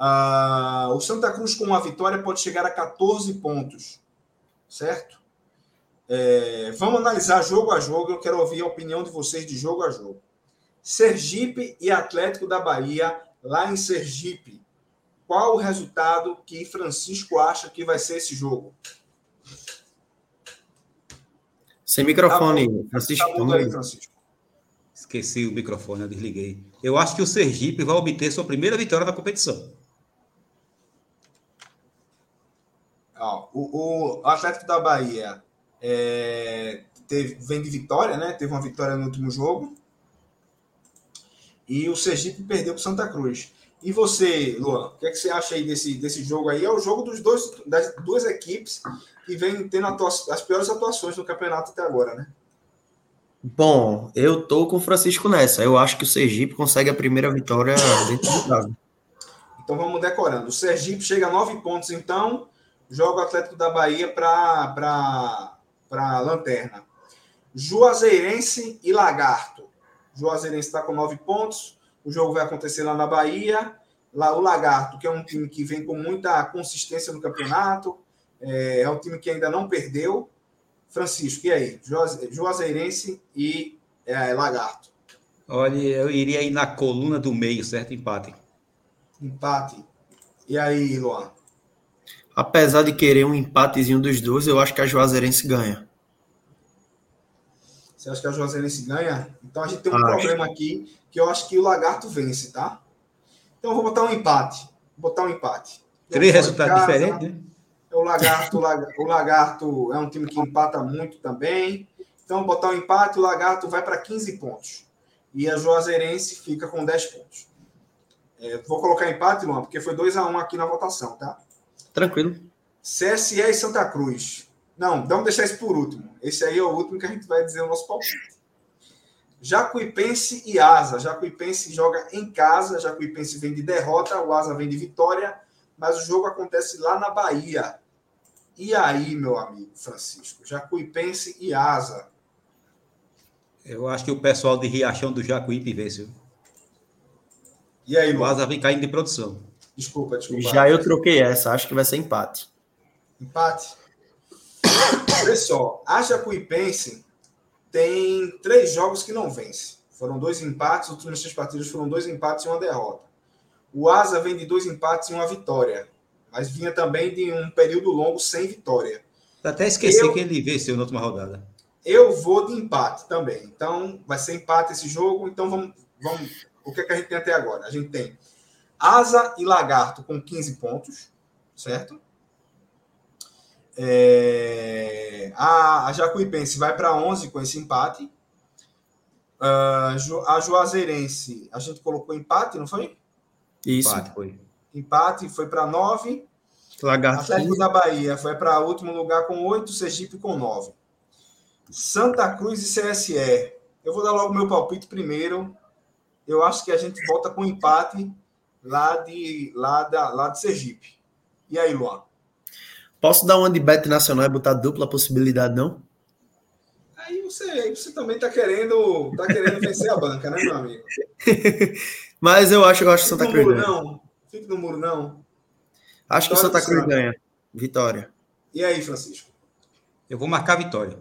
uh, o Santa Cruz com uma vitória pode chegar a 14 pontos, certo? É, vamos analisar jogo a jogo, eu quero ouvir a opinião de vocês de jogo a jogo. Sergipe e Atlético da Bahia, lá em Sergipe. Qual o resultado que Francisco acha que vai ser esse jogo? Sem microfone, Tá Francisco. Tá aí, Francisco. Esqueci o microfone, eu desliguei. Eu acho que o Sergipe vai obter sua primeira vitória da competição. Ó, o, o Atlético da Bahia é, teve, vem de vitória, né? Teve uma vitória no último jogo. E o Sergipe perdeu para Santa Cruz. E você, Luan, o que, é que você acha aí desse, desse jogo aí? É o jogo dos dois, das duas equipes que vem tendo as piores atuações no campeonato até agora, né? Bom, eu tô com o Francisco nessa. Eu acho que o Sergipe consegue a primeira vitória dentro de casa. Então vamos decorando. O Sergipe chega a nove pontos, então, joga o Atlético da Bahia para a lanterna. Juazeirense e Lagarto. Juazeirense está com nove pontos. O jogo vai acontecer lá na Bahia. Lá o Lagarto, que é um time que vem com muita consistência no campeonato, é, é um time que ainda não perdeu. Francisco, e aí? Juaze- Juazeirense e é, Lagarto. Olha, eu iria ir na coluna do meio, certo? Empate. Empate. E aí, Luan? Apesar de querer um empatezinho dos dois, eu acho que a Juazeirense ganha. Você acha que a Juazeirense ganha? Então a gente tem um Acho. problema aqui que eu acho que o Lagarto vence, tá? Então eu vou botar um empate. Vou botar um empate. Três resultados diferentes, né? O Lagarto, o Laga- o Lagarto é um time que empata muito também. Então, vou botar um empate, o Lagarto vai para 15 pontos. E a Juazeirense fica com 10 pontos. É, vou colocar empate, Luan, porque foi 2 a 1 aqui na votação, tá? Tranquilo. CSE e Santa Cruz. Não, vamos deixar isso por último. Esse aí é o último que a gente vai dizer o nosso palpite. Jacuipense e Asa. Jacuipense joga em casa. Jacuipense vem de derrota, o Asa vem de vitória, mas o jogo acontece lá na Bahia. E aí, meu amigo Francisco? Jacuipense e Asa. Eu acho que o pessoal de Riachão do Jacuípe vence. viu? E aí, O Luan? Asa vem caindo de produção. Desculpa, desculpa. Já eu troquei essa, acho que vai ser empate. Empate. Olha só, a Jacuipense tem três jogos que não vence. Foram dois empates, os últimos três partidos foram dois empates e uma derrota. O Asa vem de dois empates e uma vitória, mas vinha também de um período longo sem vitória. Até esqueci Eu- que ele venceu na última rodada. Eu vou de empate também. Então, vai ser empate esse jogo. Então, vamos. vamos o que, é que a gente tem até agora? A gente tem Asa e Lagarto com 15 pontos, certo? É, a, a Jacuipense vai para 11 com esse empate. Ju- a Juazeirense, a gente colocou empate, não foi? Isso. Empate, foi. Empate foi para 9. Lagarto. Atlético da Bahia foi para último lugar com 8, Sergipe com 9. Santa Cruz e CSE. Eu vou dar logo meu palpite primeiro. Eu acho que a gente volta com empate lá de, lá da, lá de Sergipe. E aí, Luan? Posso dar uma de bet nacional e botar dupla possibilidade, não? Aí você, aí você também tá querendo, tá querendo vencer a banca, né, meu amigo? <laughs> Mas eu acho, eu acho que Santa no Cruz muro, ganha. não. Fique no muro, não. Acho que o Vitória Santa do Cruz Santa. ganha. Vitória. E aí, Francisco? Eu vou marcar a vitória.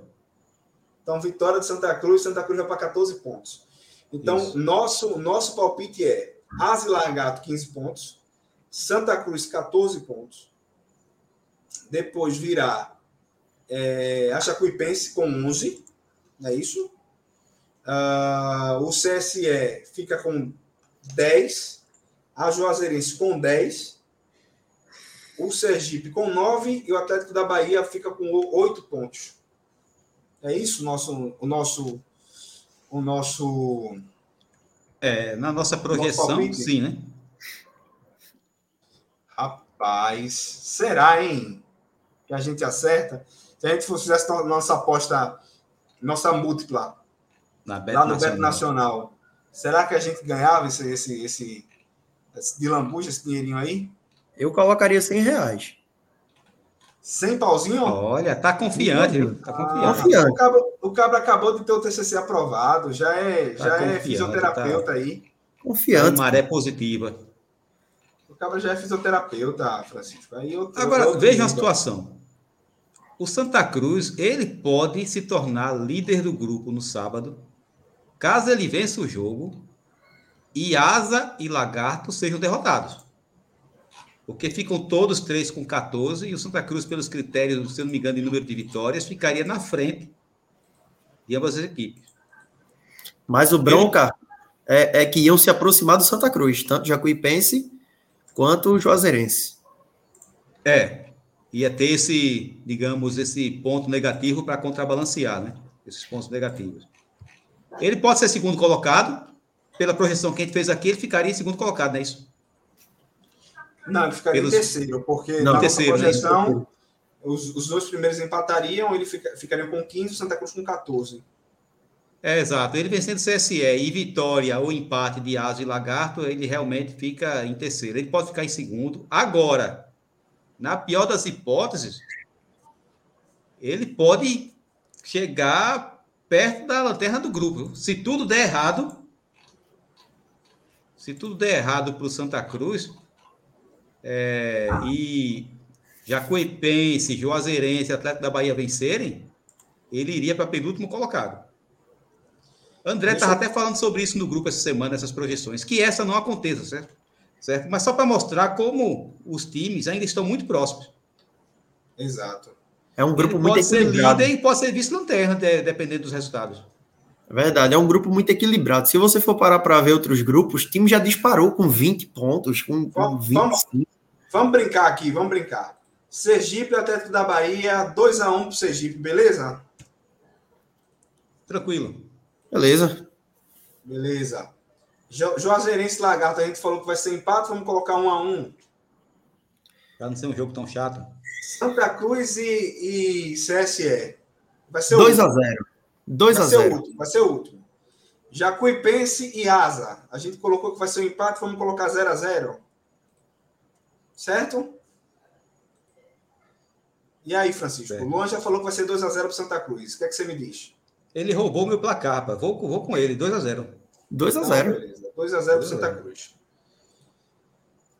Então, vitória de Santa Cruz, Santa Cruz vai para 14 pontos. Então, Isso. nosso, nosso palpite é Asa Largato, 15 pontos. Santa Cruz, 14 pontos. Depois virá é, a Jacuipense com 11. Não é isso? Ah, o CSE fica com 10. A Juazeirense com 10. O Sergipe com 9. E o Atlético da Bahia fica com 8 pontos. É isso o nosso, o nosso, o nosso. É, na nossa projeção, palpite? sim, né? Rapaz, será, hein? Que a gente acerta? Se a gente fosse- fizesse no- nossa aposta, nossa múltipla, lá no Nacional. Beto Nacional, será que a gente ganhava esse, esse, esse, esse de lambuja, esse dinheirinho aí? Eu colocaria 100 reais. Sem pauzinho? Olha, tá confiante, viu? Tá Ah, confiante. Confiante. o, cabra, o cabra acabou de ter o TCC aprovado, já é, Tá já é confiante, fisioterapeuta aí. Uma Confiante. maré positiva. O cabra já é fisioterapeuta, Francisco. Aí eu, Agora, eu- veja a situação. O Santa Cruz, ele pode se tornar líder do grupo no sábado, caso ele vença o jogo e Asa e Lagarto sejam derrotados. Porque ficam todos três com 14 e o Santa Cruz, pelos critérios, se eu não me engano, de número de vitórias, ficaria na frente de ambas as equipes. Mas o bronca é, é que iam se aproximar do Santa Cruz, tanto Jacuipense quanto o Juazeirense. É, ia ter esse, digamos, esse ponto negativo para contrabalancear, né? Esses pontos negativos. Ele pode ser segundo colocado, pela projeção que a gente fez aqui, ele ficaria em segundo colocado, não é isso? Não, ele ficaria Pelos... em terceiro, porque não, na terceiro, né? projeção, né? os, os dois primeiros empatariam, ele fica, ficariam com 15 o Santa Cruz com 14. É, exato. Ele vencendo CSE e vitória ou empate de Asa e Lagarto, ele realmente fica em terceiro. Ele pode ficar em segundo. Agora, na pior das hipóteses, ele pode chegar perto da lanterna do grupo. Se tudo der errado, se tudo der errado para o Santa Cruz, é, e Jacuipense, Juazeirense, Atlético da Bahia vencerem, ele iria para penúltimo colocado. André estava até falando sobre isso no grupo essa semana, essas projeções, que essa não aconteça, certo? certo? Mas só para mostrar como os times ainda estão muito próximos. Exato. É um grupo Ele muito pode equilibrado. ser líder e pode ser vice-lanterna, dependendo dos resultados. É verdade, é um grupo muito equilibrado. Se você for parar para ver outros grupos, o time já disparou com 20 pontos, com, com Vamos, 25. vamos, vamos brincar aqui, vamos brincar. Sergipe, Atlético da Bahia, 2x1 pro Sergipe, beleza? Tranquilo. Beleza. Beleza. Jo- Juazeirense Lagarto, a gente falou que vai ser empate, vamos colocar 1x1. Para não ser um jogo tão chato. Santa Cruz e, e CSE. Vai ser o 2 a último. 0 2 Vai a ser o 0 último, vai ser o último. Jacuipense e Asa. A gente colocou que vai ser um empate, vamos colocar 0 a 0 Certo? E aí, Francisco? Certo. O Luan já falou que vai ser 2 a 0 para Santa Cruz. O que é que você me diz? Ele roubou meu placar, pá. Vou, vou com ele, 2 a 0 2 a Então, 0 beleza. 2 a 0 para 2 a Santa 0. Cruz.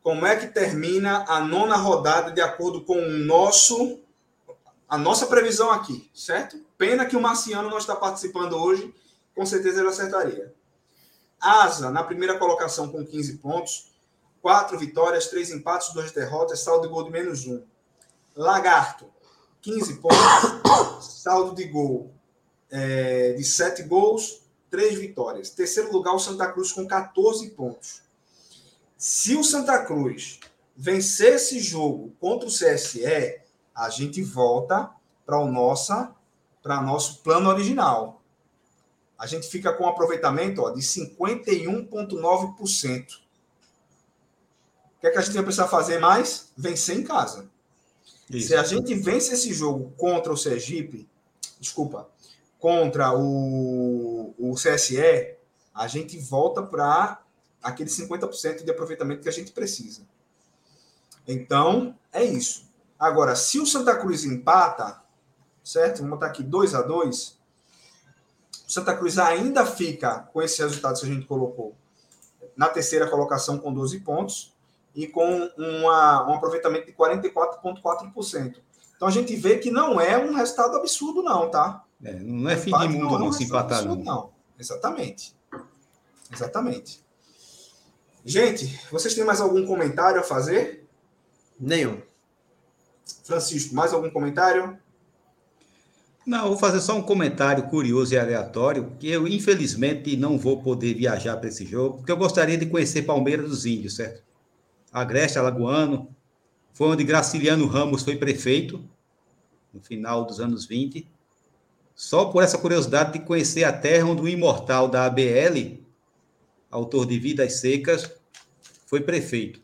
Como é que termina a nona rodada de acordo com o nosso a nossa previsão aqui, certo? Pena que o Marciano não está participando hoje, com certeza ele acertaria. Asa, na primeira colocação com 15 pontos, 4 vitórias, 3 empates, 2 derrotas, saldo de gol de menos 1. Lagarto, 15 pontos, <coughs> saldo de gol é, de 7 gols, 3 vitórias. Terceiro lugar, o Santa Cruz com 14 pontos. Se o Santa Cruz vencer esse jogo contra o CSE, a gente volta para o nossa para nosso plano original. A gente fica com um aproveitamento ó, de 51,9%. O que é que a gente vai precisar fazer mais? Vencer em casa. Se a gente vence esse jogo contra o Sergipe, desculpa, contra o, o CSE, a gente volta para aquele 50% de aproveitamento que a gente precisa. Então, é isso. Agora, se o Santa Cruz empata, certo? Vamos botar aqui 2 a 2 o Santa Cruz ainda fica com esses resultados que a gente colocou na terceira colocação com 12 pontos e com uma, um aproveitamento de 44,4%. Então a gente vê que não é um resultado absurdo, não, tá? É, não é fim de mundo, um não, se empatar, não. não. Exatamente. Exatamente. Gente, vocês têm mais algum comentário a fazer? Nenhum. Francisco, mais algum comentário? Não, vou fazer só um comentário curioso e aleatório, que eu, infelizmente, não vou poder viajar para esse jogo, porque eu gostaria de conhecer Palmeiras dos Índios, certo? Agreste, Alagoano, foi onde Graciliano Ramos foi prefeito, no final dos anos 20. Só por essa curiosidade de conhecer a terra onde o imortal da ABL, autor de Vidas Secas, foi prefeito.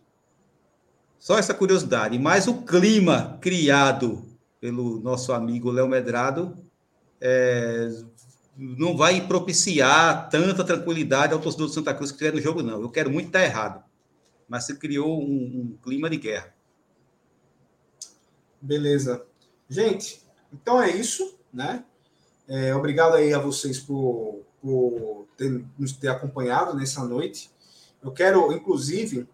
Só essa curiosidade. Mas o clima criado pelo nosso amigo Léo Medrado é, não vai propiciar tanta tranquilidade ao torcedor do Santa Cruz que tiver no jogo, não. Eu quero muito estar errado. Mas se criou um, um clima de guerra. Beleza. Gente, então é isso, né? É, obrigado aí a vocês por, por ter, nos ter acompanhado nessa noite. Eu quero, inclusive,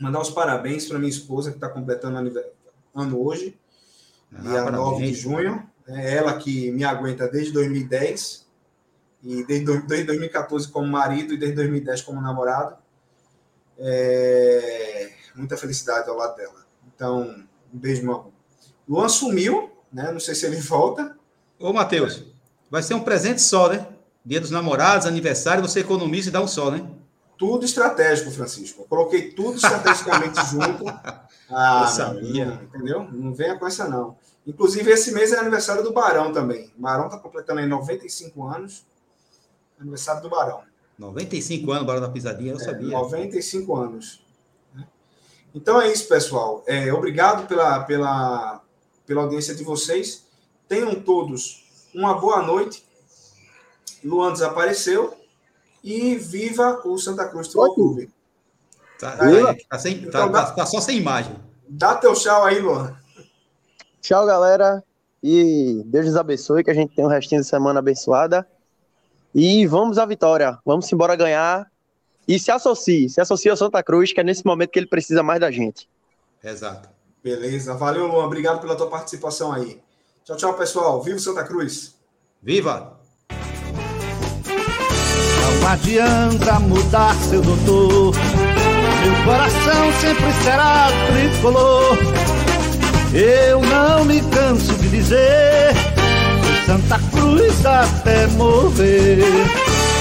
mandar os parabéns para minha esposa, que está completando ano hoje, Ah, dia 9 de parabéns. junho. É ela que me aguenta desde 2010, e desde, desde 2014 como marido e desde 2010 como namorado. É, muita felicidade ao lado dela. Então, um beijo, meu amor. Luan sumiu, né? Não sei se ele volta. Ô, Matheus, vai ser um presente só, né? Dia dos namorados, aniversário, você economiza e dá um só, né? Tudo estratégico, Francisco. Eu coloquei tudo estrategicamente <laughs> junto. Ah, sabia. não, entendeu? Não venha com essa, não. Inclusive, esse mês é aniversário do Barão também. O Barão está completando aí 95 anos. Aniversário do Barão. 95 anos, Barão da Pisadinha, eu É, sabia. 95 anos. né? Então é isso, pessoal. É, obrigado pela, pela, pela audiência de vocês. Tenham todos uma boa noite. Luan desapareceu. E viva o Santa Cruz Futebol Clube. Tá, Viva. tá sem- tá- Então dá- tá- tá só sem imagem. Dá teu tchau aí, Luan. Tchau, galera. E Deus nos abençoe, que a gente tenha um restinho de semana abençoada. E vamos à vitória. Vamos embora ganhar. E se associe, se associe ao Santa Cruz, que é nesse momento que ele precisa mais da gente. Exato. Beleza. Valeu, Luan. Obrigado pela tua participação aí. Tchau, tchau, pessoal. Viva Santa Cruz. Viva! Não adianta mudar seu doutor. Meu coração sempre será tricolor. Eu não me canso de dizer. Santa Cruz até morrer.